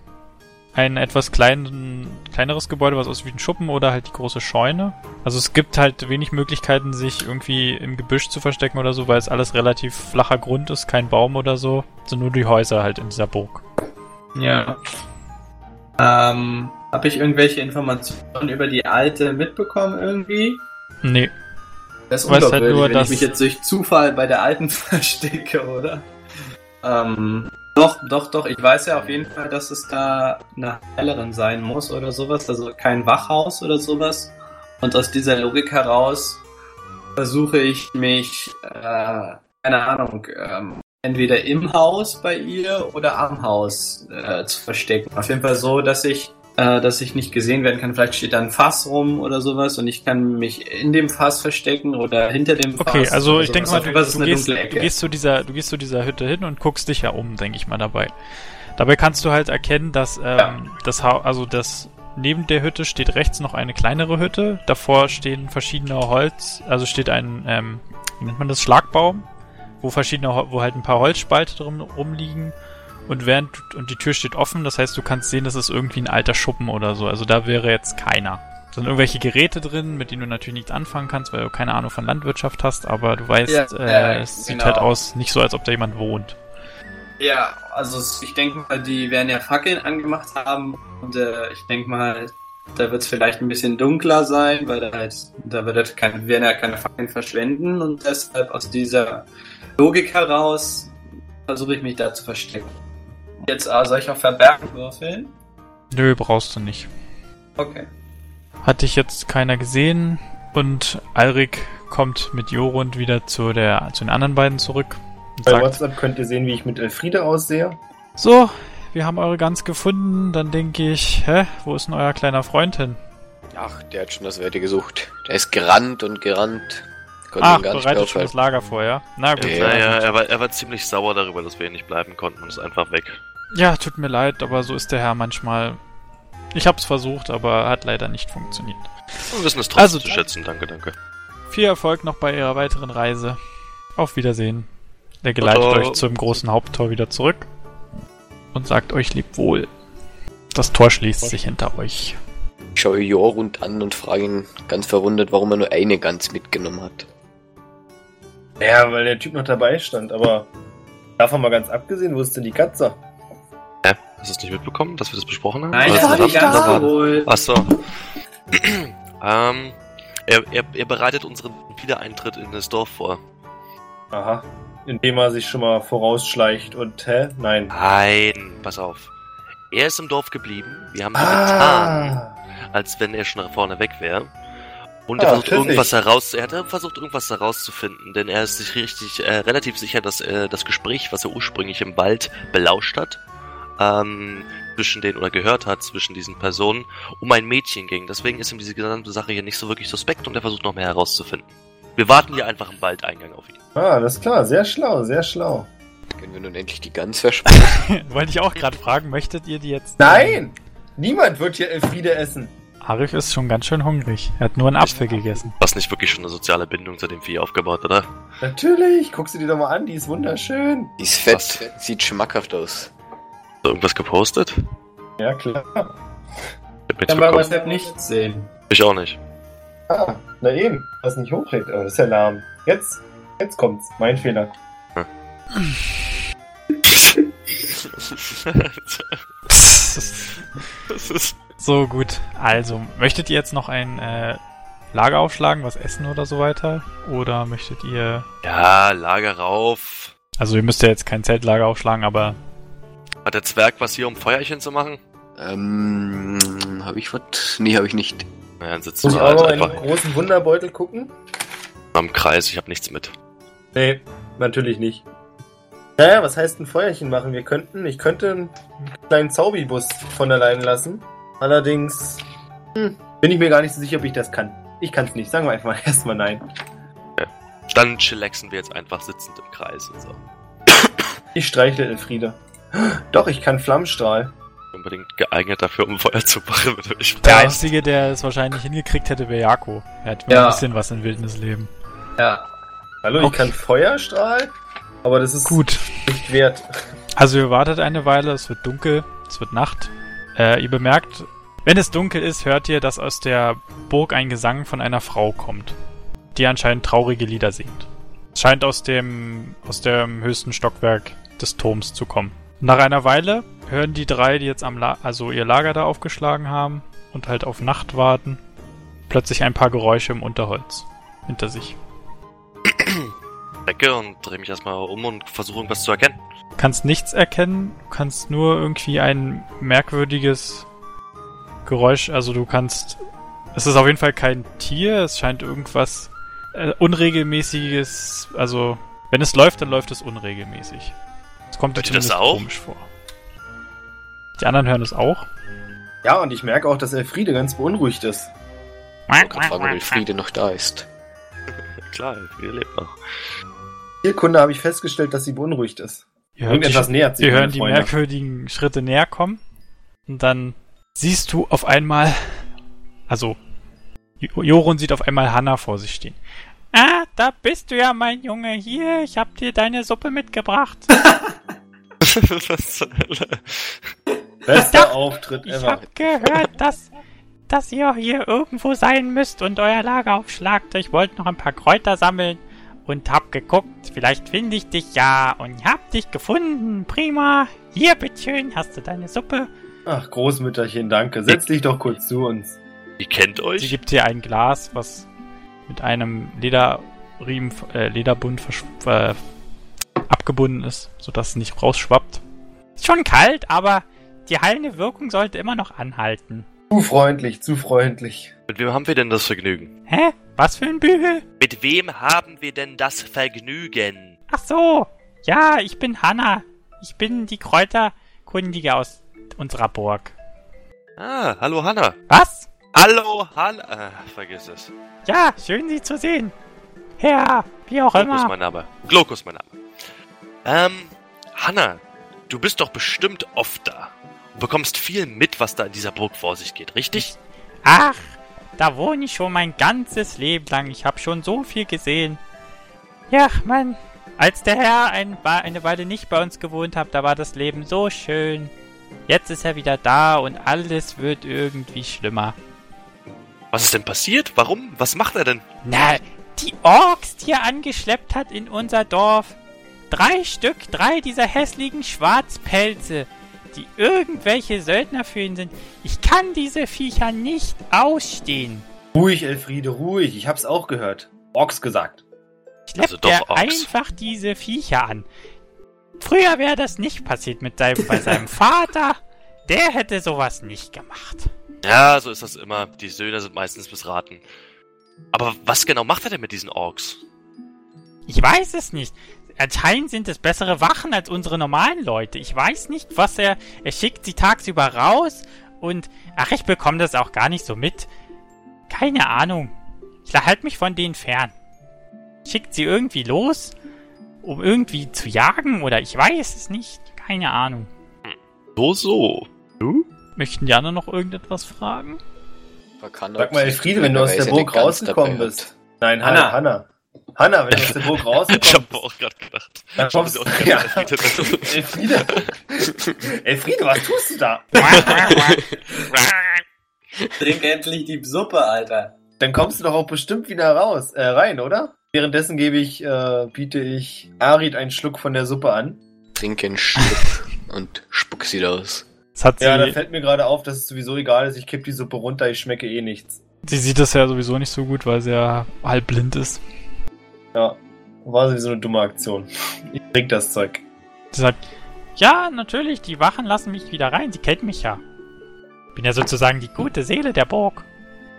ein etwas klein, kleineres Gebäude, was aussieht wie ein Schuppen oder halt die große Scheune. Also es gibt halt wenig Möglichkeiten, sich irgendwie im Gebüsch zu verstecken oder so, weil es alles relativ flacher Grund ist, kein Baum oder so. sind nur die Häuser halt in dieser Burg. Ja. Ähm, habe ich irgendwelche Informationen über die alte mitbekommen irgendwie? Nee, Das ist Weiß halt nur, wenn dass- ich mich jetzt durch Zufall bei der alten verstecke, oder? Ähm, doch, doch, doch. Ich weiß ja auf jeden Fall, dass es da eine Heilerin sein muss oder sowas. Also kein Wachhaus oder sowas. Und aus dieser Logik heraus versuche ich mich, äh, keine Ahnung, ähm, entweder im Haus bei ihr oder am Haus äh, zu verstecken. Auf jeden Fall so, dass ich äh, dass ich nicht gesehen werden kann. Vielleicht steht da ein Fass rum oder sowas und ich kann mich in dem Fass verstecken oder hinter dem Fass. Okay, also ich denke mal, du, du, gehst, du gehst zu dieser, du gehst zu dieser Hütte hin und guckst dich ja um, denke ich mal dabei. Dabei kannst du halt erkennen, dass ähm, Ja. das Ha- also das neben der Hütte steht rechts noch eine kleinere Hütte. Davor stehen verschiedene Holz, also steht ein ähm, wie nennt man das Schlagbaum, wo verschiedene wo halt ein paar Holzspalte drum rumliegen und während und die Tür steht offen, das heißt, du kannst sehen, das ist irgendwie ein alter Schuppen oder so. Also da wäre jetzt keiner. Da sind irgendwelche Geräte drin, mit denen du natürlich nichts anfangen kannst, weil du keine Ahnung von Landwirtschaft hast, aber du weißt, Ja, äh, ja, es sieht genau. halt aus, nicht so, als ob da jemand wohnt. Ja, also ich denke mal, die werden ja Fackeln angemacht haben und äh, ich denke mal, da wird es vielleicht ein bisschen dunkler sein, weil da halt, da wird halt keine, werden ja keine Fackeln verschwenden und deshalb aus dieser Logik heraus versuche ich mich da zu verstecken. Jetzt äh, soll ich auf Verbergen würfeln? Nö, brauchst du nicht. Okay. Hat dich jetzt keiner gesehen und Alrik kommt mit Jorund wieder zu der zu den anderen beiden zurück und Bei sagt, WhatsApp könnt ihr sehen, wie ich mit Elfriede aussehe. so, wir haben eure Gans gefunden, dann denke ich, hä, wo ist denn euer kleiner Freund hin? Ach, der hat schon das Weite gesucht. Der ist gerannt und gerannt. Konnte Ach, bereitet schon das. Lager vor, ja? Na gut. Ja, Naja, er war, er war ziemlich sauer darüber, dass wir hier nicht bleiben konnten und ist einfach weg. Ja, tut mir leid, aber so ist der Herr manchmal. Ich hab's versucht, aber hat leider nicht funktioniert. Wir wissen es trotzdem Also- zu schätzen, danke, danke. Viel Erfolg noch bei Ihrer weiteren Reise. Auf Wiedersehen. Er geleitet euch zum großen Haupttor wieder zurück und sagt euch lebt wohl. Das Tor schließt sich hinter euch. Ich schaue Jorund an und frage ihn ganz verwundert, warum er nur eine Gans mitgenommen hat. Ja, weil der Typ noch dabei stand, aber davon mal ganz abgesehen, wo ist denn die Katze? Hast du es nicht mitbekommen, dass wir das besprochen haben? Nein, ich da war? geholt. Ach so. ähm, er, er, er bereitet unseren Wiedereintritt in das Dorf vor. Aha. Indem er sich schon mal vorausschleicht und, hä? Nein. Nein, pass auf. Er ist im Dorf geblieben. Wir haben so Ah. getan, als wenn er schon nach vorne weg wäre. Und er Ah, versucht pfiffig. irgendwas heraus, er hat versucht irgendwas herauszufinden, denn er ist sich richtig äh, relativ sicher, dass er das Gespräch, was er ursprünglich im Wald belauscht hat, ähm, zwischen den oder gehört hat zwischen diesen Personen, um ein Mädchen ging. Deswegen ist ihm diese gesamte Sache hier nicht so wirklich suspekt und er versucht noch mehr herauszufinden. Wir warten hier einfach im Waldeingang auf ihn. Ah, alles klar. Sehr schlau, sehr schlau. Können wir nun endlich die Gans verspannen? Wollte ich auch gerade fragen, möchtet ihr die jetzt? Nein! Niemand wird hier Elfriede essen. Arif ist schon ganz schön hungrig. Er hat nur einen Apfel gegessen. Was nicht wirklich schon eine soziale Bindung zu dem Vieh aufgebaut, oder? Natürlich. Guck sie dir doch mal an. Die ist wunderschön. Die ist fett, Was? sieht schmackhaft aus. Hast du irgendwas gepostet? Ja, klar. Ich hab Ich nichts kann bei. WhatsApp nichts sehen. Ich auch nicht. Ah, na eben. Was nicht hochlädt. Aber das ist ja lahm. Jetzt, jetzt kommt's. Mein Fehler. das ist so gut. Also, möchtet ihr jetzt noch ein äh, Lager aufschlagen, was essen oder so weiter? Oder möchtet ihr... ja, Lager rauf. Also ihr müsst ja jetzt kein Zeltlager aufschlagen, aber Hat der Zwerg was hier, um Feuerchen zu machen? Ähm, habe ich was? Nee, habe ich nicht. Na, dann sitzen Muss ich wir auch halt noch in den einfach großen Wunderbeutel gucken? am Kreis. Ich habe nichts mit. Nee, natürlich nicht. Naja, was heißt ein Feuerchen machen? Wir könnten, ich könnte einen kleinen Zaubibus von allein lassen. Allerdings hm, bin ich mir gar nicht so sicher, ob ich das kann. Ich kann es nicht. Sagen wir einfach erstmal nein. Dann chillaxen wir jetzt einfach sitzend im Kreis und so. Ich streichle Elfriede. Doch, ich kann Flammenstrahl. Unbedingt geeignet dafür, um Feuer zu machen, der. Einzige, der es wahrscheinlich hingekriegt hätte, wäre Jako. Er hat Ja. ein bisschen was in Wildnisleben. Ja. Hallo, Okay. ich kann Feuerstrahl, aber das ist Gut. nicht wert. Also ihr wartet eine Weile, es wird dunkel, es wird Nacht. Äh, ihr bemerkt, wenn es dunkel ist, hört ihr, dass aus der Burg ein Gesang von einer Frau kommt, die anscheinend traurige Lieder singt. Es scheint aus dem, aus dem höchsten Stockwerk des Turms zu kommen. Nach einer Weile hören die drei, die jetzt am La also ihr Lager da aufgeschlagen haben und halt auf Nacht warten, plötzlich ein paar Geräusche im Unterholz hinter sich. Decke und drehe mich erstmal um und versuche irgendwas zu erkennen. Du kannst nichts erkennen, du kannst nur irgendwie ein merkwürdiges Geräusch, also du kannst. Es ist auf jeden Fall kein Tier, es scheint irgendwas äh, unregelmäßiges, also wenn es läuft, dann läuft es unregelmäßig. Es kommt Hört ihr das auch? komisch vor. Die anderen hören es auch. Ja, und ich merke auch, dass Elfriede ganz beunruhigt ist. Ich wollte gerade fragen, ob Elfriede noch da ist. Klar, Elfriede lebt noch. Hier, Kunde, habe ich festgestellt, dass sie beunruhigt ist. Ihr hört, Irgendetwas die, nähert sich. ihr meine hören die Freunde. merkwürdigen Schritte näher kommen. Und dann siehst du auf einmal, also Jo- Jorun sieht auf einmal Hanna vor sich stehen. Ah, da bist du ja, mein Junge. Hier, ich hab dir deine Suppe mitgebracht. Was zur Hölle? Bester Auftritt Ich ever. hab gehört, dass, dass ihr hier irgendwo sein müsst und euer Lager aufschlagt. Ich wollte noch ein paar Kräuter sammeln und hab geguckt, vielleicht finde ich dich ja und hab dich gefunden. Prima. Hier, bitteschön, hast du deine Suppe. Ach, Großmütterchen, danke. Setz dich doch kurz zu uns. Ihr kennt Sie euch? gibt dir ein Glas, was mit einem Lederriemen, äh, Lederbund äh, abgebunden ist, sodass es nicht rausschwappt. Ist schon kalt, aber die heilende Wirkung sollte immer noch anhalten. Zu freundlich, zu freundlich. Mit wem haben wir denn das Vergnügen? Hä? Was für ein Bügel? Mit wem haben wir denn das Vergnügen? Ach so. Ja, ich bin Hanna. Ich bin die Kräuterkundige aus unserer Burg. Ah, hallo Hanna. Was? Hallo Hanna. Ah, vergiss es. Ja, schön Sie zu sehen. Herr, wie auch Glokus immer. mein Name. Glokus mein Name. Ähm, Hanna, du bist doch bestimmt oft da. Du bekommst viel mit, was da in dieser Burg vor sich geht, richtig? Ach, da wohne ich schon mein ganzes Leben lang. Ich habe schon so viel gesehen. Ja, Mann. Als der Herr ein, eine Weile nicht bei uns gewohnt hat, da war das Leben so schön. Jetzt ist er wieder da und alles wird irgendwie schlimmer. Was ist denn passiert? Warum? Was macht er denn? Na, die Orks, die er angeschleppt hat in unser Dorf. Drei Stück, drei dieser hässlichen Schwarzpelze, die irgendwelche Söldner für ihn sind. Ich kann diese Viecher nicht ausstehen. Ruhig, Elfriede, ruhig. Ich hab's auch gehört. Orks gesagt. Schleppt Also doch er Orks. einfach diese Viecher an. Früher wäre das nicht passiert mit seinem, bei seinem Vater. Der hätte sowas nicht gemacht. Ja, so ist das immer. Die Söhne sind meistens missraten. Aber was genau macht er denn mit diesen Orks? Ich weiß es nicht. Anscheinend sind es bessere Wachen als unsere normalen Leute. Ich weiß nicht, was er. Er schickt sie tagsüber raus und. Ach, ich bekomme das auch gar nicht so mit. Keine Ahnung. Ich halte mich von denen fern. Schickt sie irgendwie los, um irgendwie zu jagen oder ich weiß es nicht. Keine Ahnung. So, so. Du? Möchten anderen noch irgendetwas fragen? Sag mal, Elfriede, wenn du aus der Burg rausgekommen bist. Nein, Hanna, Hanna. Hanna. Wenn du aus der Burg Ich rausgekommen hab bist. auch gerade gedacht. Dann kommst du. auch Ja. Elfriede. Elfriede. Elfriede, was tust du da? Trink endlich die Suppe, Alter. Dann kommst du doch auch bestimmt wieder raus, äh, rein, oder? Währenddessen gebe ich, äh, biete ich Arid einen Schluck von der Suppe an. Trinke einen Schluck und spuck sie aus. Ja, da fällt mir gerade auf, dass es sowieso egal ist. Ich kipp die Suppe runter, ich schmecke eh nichts. sie sieht das ja sowieso nicht so gut, weil sie ja halb blind ist. Ja, war sowieso eine dumme Aktion. Ich trink das Zeug. Sie sagt, ja, natürlich, die Wachen lassen mich wieder rein, sie kennen mich ja. Bin ja sozusagen die gute Seele der Burg.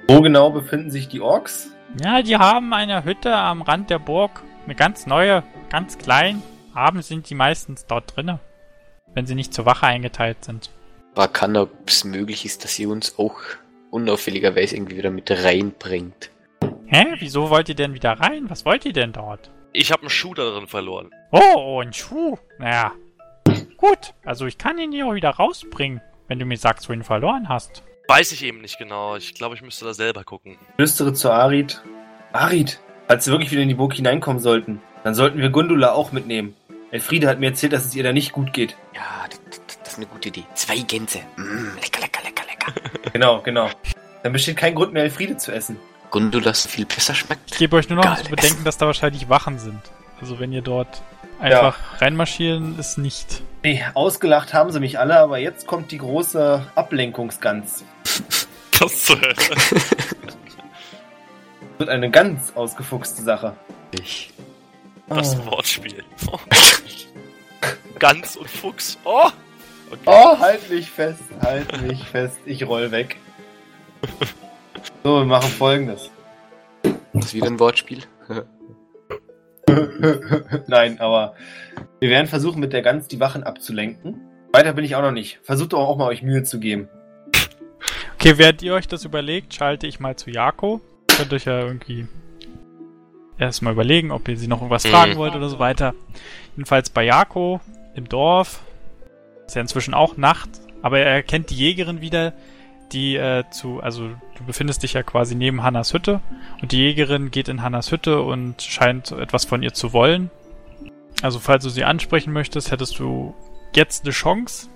Wo genau befinden sich die Orks? Ja, die haben eine Hütte am Rand der Burg. Eine ganz neue, ganz klein. Abends sind die meistens dort drinne. Wenn sie nicht zur Wache eingeteilt sind. War kann, ob es möglich ist, dass sie uns auch unauffälligerweise irgendwie wieder mit reinbringt. Hä? Wieso wollt ihr denn wieder rein? Was wollt ihr denn dort? Ich habe einen Schuh darin verloren. Oh, ein Schuh. Naja. Gut, also ich kann ihn hier auch wieder rausbringen, wenn du mir sagst, wo du ihn verloren hast. Weiß ich eben nicht genau. Ich glaube, ich müsste da selber gucken. Flüstere zu Arid. Arid, falls wir wirklich wieder in die Burg hineinkommen sollten, dann sollten wir Gundula auch mitnehmen. Elfriede hat mir erzählt, dass es ihr da nicht gut geht. Ja, das ist eine gute Idee. Zwei Gänse. Mm, lecker, lecker, lecker, lecker. Genau, genau. Dann besteht kein Grund mehr, Elfriede zu essen. Gundulas viel besser Ich schmeckt. gebe euch nur noch Geil. zu bedenken, dass da wahrscheinlich Wachen sind. Also wenn ihr dort einfach reinmarschieren, ist nicht. Nee, ausgelacht haben sie mich alle, aber jetzt kommt die große Ablenkungsgans. Hölle? Wird eine ganz ausgefuchste Sache. Ich. Das Oh. Wortspiel. Oh. Gans und Fuchs. Oh! Okay. Oh, halt mich fest, halt mich fest. Ich roll weg. So, wir machen folgendes. Das ist wieder ein Wortspiel. Nein, aber wir werden versuchen, mit der Gans die Wachen abzulenken. Weiter bin ich auch noch nicht. Versucht doch auch mal euch Mühe zu geben. Okay, während ihr euch das überlegt, schalte ich mal zu Jako. Könnt euch ja irgendwie erstmal überlegen, ob ihr sie noch irgendwas Mhm. fragen wollt oder so weiter. Jedenfalls bei Jako im Dorf. Ist ja inzwischen auch Nacht, aber er erkennt die Jägerin wieder, die äh, zu, also du befindest dich ja quasi neben Hannas Hütte und die Jägerin geht in Hannas Hütte und scheint etwas von ihr zu wollen. Also falls du sie ansprechen möchtest, hättest du jetzt eine Chance.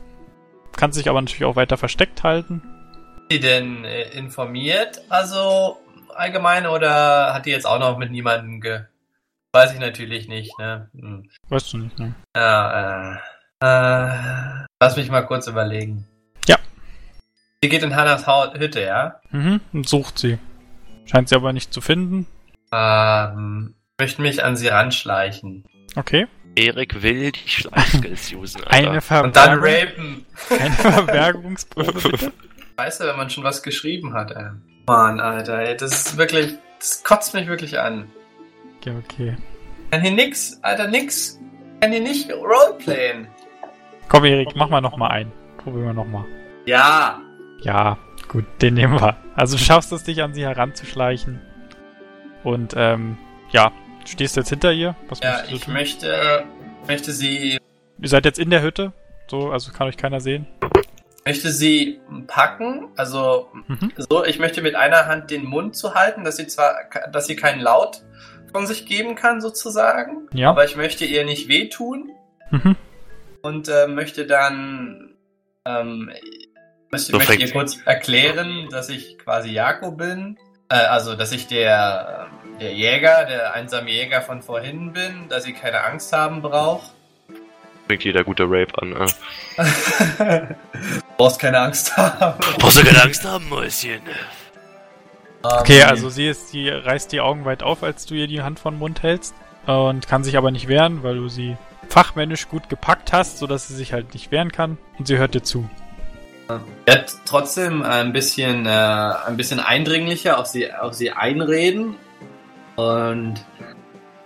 Kannst dich aber natürlich auch weiter versteckt halten. Ist sie denn äh, informiert, also allgemein, oder hat die jetzt auch noch mit niemandem ge... Weiß ich natürlich nicht, ne? Hm. Weißt du nicht, ne? Ja, äh, äh, lass mich mal kurz überlegen. Ja. Sie geht in Hannas Hütte, ja? Mhm, und sucht sie. Scheint sie aber nicht zu finden. Ähm, möchte mich an sie ranschleichen. Okay. Erik will die Schleichskills usen, Alter. Eine, Und dann Verbergung, rapen. eine Verbergungsprobe, bitte. Scheiße, wenn man schon was geschrieben hat, ey. Mann, Alter, ey, das ist wirklich, das kotzt mich wirklich an. Okay, okay. Kann hier nix, Alter, nix. Kann hier nicht roleplayen. Komm, Erik, mach mal nochmal ein. Probieren wir nochmal. Ja. Ja, gut, den nehmen wir. Also du schaffst es, dich an sie heranzuschleichen. Und, ähm, ja, du stehst jetzt hinter ihr. Was Ja, möchtest du ich tun? möchte, möchte sie, Ihr seid jetzt in der Hütte. So, also kann euch keiner sehen. möchte sie packen, also Mhm. so, ich möchte mit einer Hand den Mund zu halten, dass sie zwar, dass sie keinen Laut von sich geben kann, sozusagen, Ja. aber ich möchte ihr nicht wehtun Mhm. Und äh, möchte dann, ähm, möchte, So möchte sie. kurz erklären, dass ich quasi Jako bin, äh, also dass ich der, der Jäger, der einsame Jäger von vorhin bin, dass sie keine Angst haben braucht. Fängt jeder gute Rape an, äh. Brauchst keine Angst haben. Brauchst du keine Angst haben, Mäuschen. Okay, Ähm, also sie ist, sie reißt die Augen weit auf, als du ihr die Hand vor den Mund hältst. Und kann sich aber nicht wehren, weil du sie fachmännisch gut gepackt hast, sodass sie sich halt nicht wehren kann. Und sie hört dir zu. Ich werde trotzdem ein bisschen, äh, ein bisschen eindringlicher auf sie, auf sie einreden und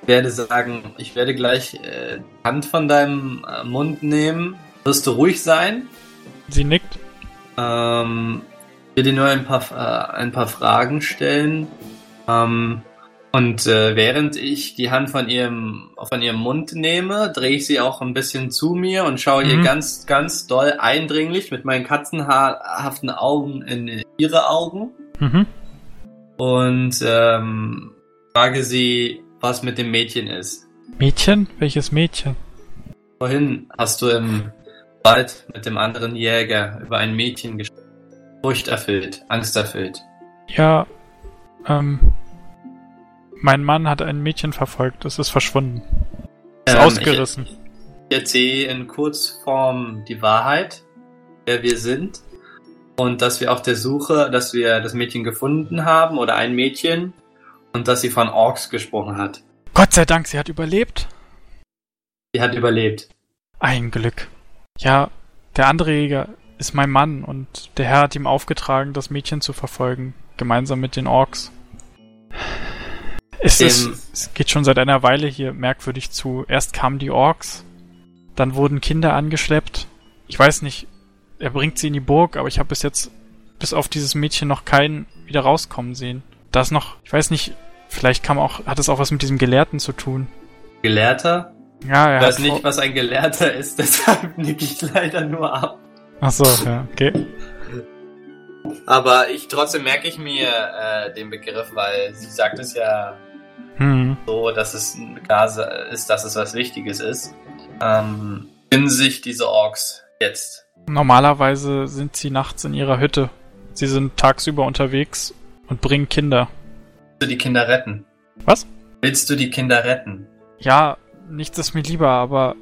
werde sagen, ich werde gleich äh, die Hand von deinem äh, Mund nehmen. Wirst du ruhig sein? Sie nickt. Ähm, ich will dir nur ein paar, äh, ein paar Fragen stellen. Ähm, und äh, während ich die Hand von ihrem, von ihrem Mund nehme, drehe ich sie auch ein bisschen zu mir und schaue ihr Mhm. ganz, ganz doll eindringlich mit meinen katzenhaarhaften Augen in ihre Augen Mhm. und ähm, frage sie, was mit dem Mädchen ist. Mädchen? Welches Mädchen? Vorhin hast du im Wald mit dem anderen Jäger über ein Mädchen gesprochen. Furchterfüllt, angsterfüllt. Ja, ähm. Mein Mann hat ein Mädchen verfolgt. Es ist verschwunden. Ist Ähm, ausgerissen. Ich erzähle in Kurzform die Wahrheit, wer wir sind und dass wir auf der Suche, dass wir das Mädchen gefunden haben oder ein Mädchen und dass sie von Orks gesprochen hat. Gott sei Dank, sie hat überlebt. Sie hat überlebt. Ein Glück. Ja, der andere Jäger ist mein Mann und der Herr hat ihm aufgetragen, das Mädchen zu verfolgen, gemeinsam mit den Orks. Es, ist, Ähm. es geht schon seit einer Weile hier merkwürdig zu. Erst kamen die Orks, dann wurden Kinder angeschleppt. Ich weiß nicht, er bringt sie in die Burg, aber ich habe bis jetzt, bis auf dieses Mädchen, noch keinen wieder rauskommen sehen. Da ist noch, ich weiß nicht, vielleicht kam auch, hat es auch was mit diesem Gelehrten zu tun. Gelehrter? Ja, er Ich weiß nicht, was ein Gelehrter ist, deshalb nicke ich leider nur ab. Ach so, ja, okay. Aber ich trotzdem merke ich mir äh, den Begriff, weil sie sagt es ja Hm. so, dass es klar ist, dass es was Wichtiges ist. Ähm, finden sich diese Orks jetzt? Normalerweise sind sie nachts in ihrer Hütte. Sie sind tagsüber unterwegs und bringen Kinder. Willst du die Kinder retten? Was? Willst du die Kinder retten? Ja, nichts ist mir lieber, aber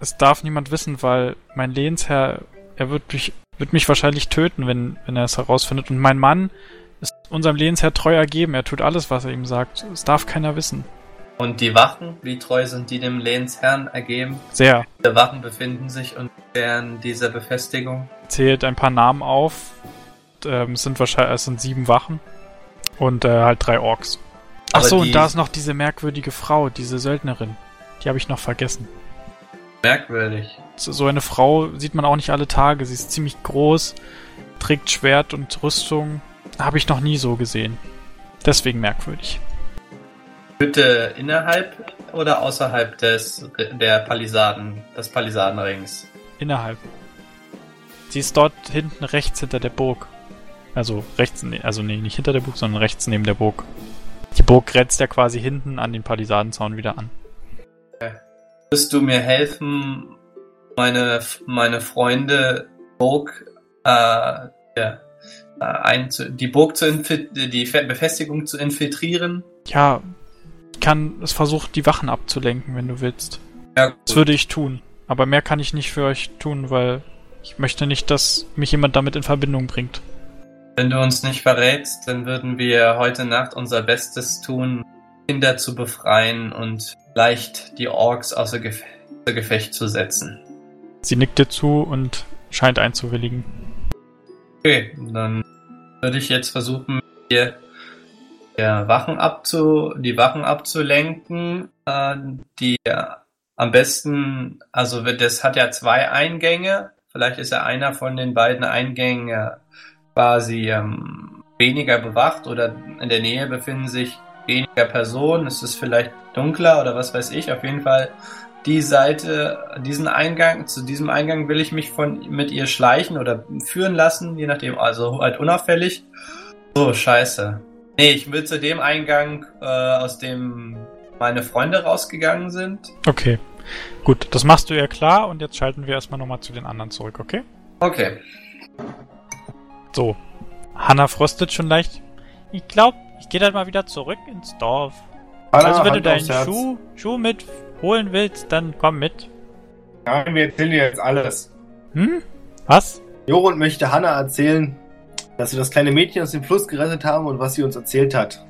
es darf niemand wissen, weil mein Lehnsherr, er wird mich, wird mich wahrscheinlich töten, wenn, wenn er es herausfindet. Und mein Mann ist unserem Lehnsherr treu ergeben. Er tut alles, was er ihm sagt. Es darf keiner wissen. Und die Wachen, wie treu sind die dem Lehnsherrn ergeben? Sehr. Die Wachen befinden sich unter dieser Befestigung. Zählt ein paar Namen auf. Ähm, es sind wahrscheinlich, es sind sieben Wachen. Und äh, halt drei Orks. Ach Aber so, die- und da ist noch diese merkwürdige Frau, diese Söldnerin. Die habe ich noch vergessen. Merkwürdig. So eine Frau sieht man auch nicht alle Tage. Sie ist ziemlich groß, trägt Schwert und Rüstung. Habe ich noch nie so gesehen. Deswegen merkwürdig. Hütte innerhalb oder außerhalb des der Palisaden, des Palisadenrings? Innerhalb. Sie ist dort hinten rechts hinter der Burg. Also rechts, ne- also nee, nicht hinter der Burg, sondern rechts neben der Burg. Die Burg grenzt ja quasi hinten an den Palisadenzaun wieder an. Wirst du mir helfen, meine, meine Freunde Burg, äh, ja, ein, die Burg zu die Fe- Befestigung zu infiltrieren? Ja, ich kann es versuchen, die Wachen abzulenken, wenn du willst. Ja, Das würde ich tun. Aber mehr kann ich nicht für euch tun, weil ich möchte nicht, dass mich jemand damit in Verbindung bringt. Wenn du uns nicht verrätst, dann würden wir heute Nacht unser Bestes tun, Kinder zu befreien und leicht die Orks außer, Gef außer Gefecht zu setzen. Sie nickt dir zu und scheint einzuwilligen. Okay, dann würde ich jetzt versuchen, hier der Wachen abzu, die Wachen abzulenken, äh, die am besten, also das hat ja zwei Eingänge. Vielleicht ist ja einer von den beiden Eingängen quasi ähm, weniger bewacht oder in der Nähe befinden sich weniger Personen. Es ist vielleicht dunkler oder was weiß ich. Auf jeden Fall die Seite, diesen Eingang, zu diesem Eingang will ich mich von mit ihr schleichen oder führen lassen, je nachdem, also halt unauffällig. So, scheiße. Nee, ich will zu dem Eingang, äh, aus dem meine Freunde rausgegangen sind. Okay. Gut, das machst du ja klar und jetzt schalten wir erstmal nochmal zu den anderen zurück, okay? Okay. So. Hanna frostet schon leicht. Ich glaube, ich gehe dann mal wieder zurück ins Dorf. Hanna, also wenn Hand du deinen. Schuh, Schuh mit holen willst, dann komm mit. Nein, wir erzählen dir jetzt alles. Hm? Was? Jorund möchte Hanna erzählen, dass wir das kleine Mädchen aus dem Fluss gerettet haben und was sie uns erzählt hat.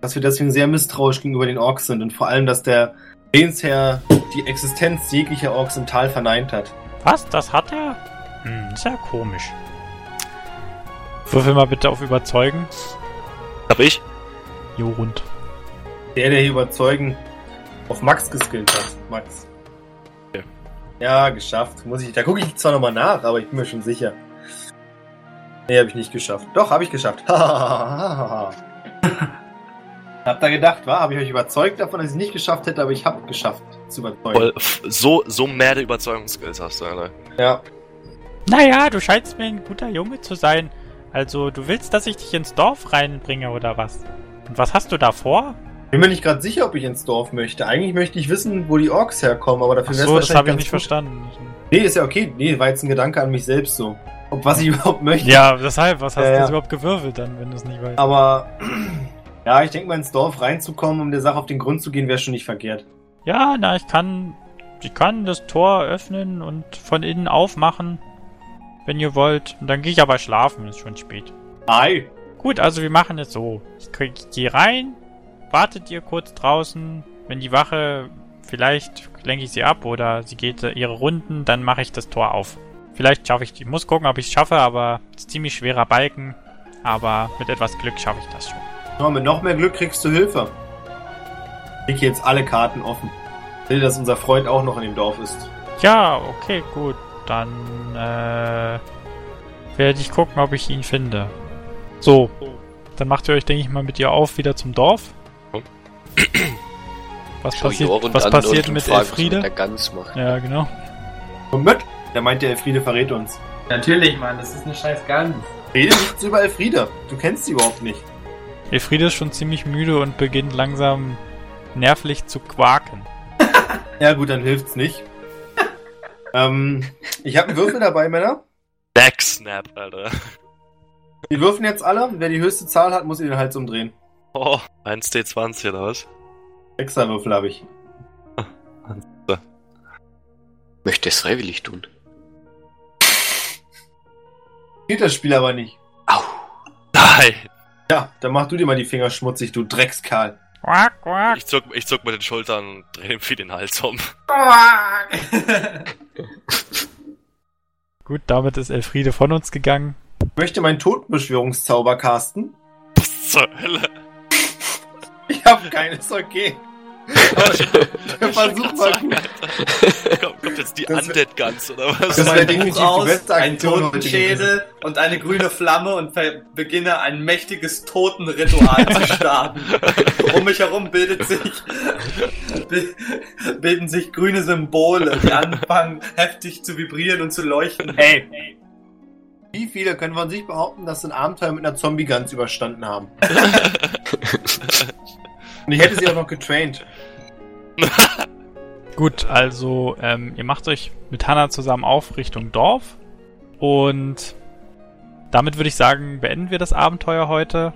Dass wir deswegen sehr misstrauisch gegenüber den Orks sind und vor allem, dass der Lehnsherr die Existenz jeglicher Orks im Tal verneint hat. Was? Das hat er? Hm, ist ja komisch. Würfel mal bitte auf Überzeugen. Hab ich? Jorund. Der, der hier überzeugen auf Max geskillt hat. Max. Ja. Ja, geschafft. Muss ich, da gucke ich zwar nochmal nach, aber ich bin mir schon sicher. Nee, habe ich nicht geschafft. Doch, habe ich geschafft. Habt ihr gedacht, war? Habe ich euch überzeugt davon, dass ich es nicht geschafft hätte, aber ich habe geschafft zu überzeugen. So, so mehr Überzeugungsskills hast du, Alter. Ja. Naja, du scheinst mir ein guter Junge zu sein. Also, du willst, dass ich dich ins Dorf reinbringe oder was? Und was hast du da vor? Bin mir nicht gerade sicher, ob ich ins Dorf möchte. Eigentlich möchte ich wissen, wo die Orks herkommen, aber dafür wäre es so, das habe ich nicht gut. verstanden. Nee, ist ja okay. Nee, war jetzt ein Gedanke an mich selbst so. Ob was ich überhaupt möchte. Ja, deshalb, was hast Ja, du jetzt überhaupt gewürfelt dann, wenn du es nicht weißt? Aber ja, ich denke mal ins Dorf reinzukommen, um der Sache auf den Grund zu gehen, wäre schon nicht verkehrt. Ja, na, ich kann, ich kann das Tor öffnen und von innen aufmachen, wenn ihr wollt. Und dann gehe ich aber schlafen, ist schon spät. Ei. Gut, also wir machen es so. Ich, krieg- ich gehe rein, wartet ihr kurz draußen. Wenn die Wache, vielleicht lenke ich sie ab oder sie geht ihre Runden, dann mache ich das Tor auf. Vielleicht schaffe ich die. Muss gucken, ob ich es schaffe, aber es ist ziemlich schwerer Balken. Aber mit etwas Glück schaffe ich das schon. Ja, mit noch mehr Glück kriegst du Hilfe. Ich jetzt alle Karten offen. Ich will, dass unser Freund auch noch in dem Dorf ist. Ja, okay, gut. Dann äh, werde ich gucken, ob ich ihn finde. So, dann macht ihr euch, denke ich mal, mit ihr auf wieder zum Dorf. Was passiert, was passiert und mit Elfriede? der Gans macht. Ja, genau. Und mit? Der meint, der Elfriede verrät uns. Natürlich, Mann, das ist eine scheiß Gans. Rede nichts über Elfriede. Du kennst sie überhaupt nicht. Elfriede ist schon ziemlich müde und beginnt langsam nervlich zu quaken. Ja gut, dann hilft's nicht. ähm, ich habe einen Würfel dabei, Männer. Backsnap, Alter. Wir würfen jetzt alle. Wer die höchste Zahl hat, muss ihr den Hals umdrehen. Oh, 1D20 oder was? Extra Würfel habe ich. Möchte es freiwillig tun. Geht das Spiel aber nicht. Au. Nein! Ja, dann mach du dir mal die Finger schmutzig, du Dreckskerl. Quack, quack. Ich zuck, ich zuck mit den Schultern und dreh dem Vieh den Hals um. Gut, damit ist Elfriede von uns gegangen. Ich möchte meinen Totenbeschwörungszauber casten. Was zur Hölle? Ich habe keinen, ist okay. Versuch war gut. Kommt, kommt jetzt die Undead Guns oder was? Das wäre Buch aus, ein Totenschädel und eine grüne Flamme und ver- beginne ein mächtiges Totenritual zu starten. Um mich herum bildet sich, bi- bilden sich grüne Symbole, die anfangen heftig zu vibrieren und zu leuchten. Ey, wie viele können von sich behaupten, dass sie ein Abenteuer mit einer Zombie-Guns überstanden haben? Und ich hätte sie auch noch getraint. Gut, also ähm, ihr macht euch mit Hannah zusammen auf Richtung Dorf und damit würde ich sagen, beenden wir das Abenteuer heute.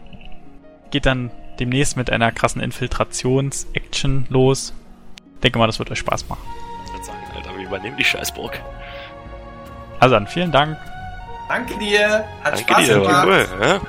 Geht dann demnächst mit einer krassen Infiltrations-Action los. Denke mal, das wird euch Spaß machen. Ich würd sagen, Alter, wir übernehmen die Scheißburg. Also dann vielen Dank. Danke dir, hat Danke Spaß dir, gemacht. cool. Ja?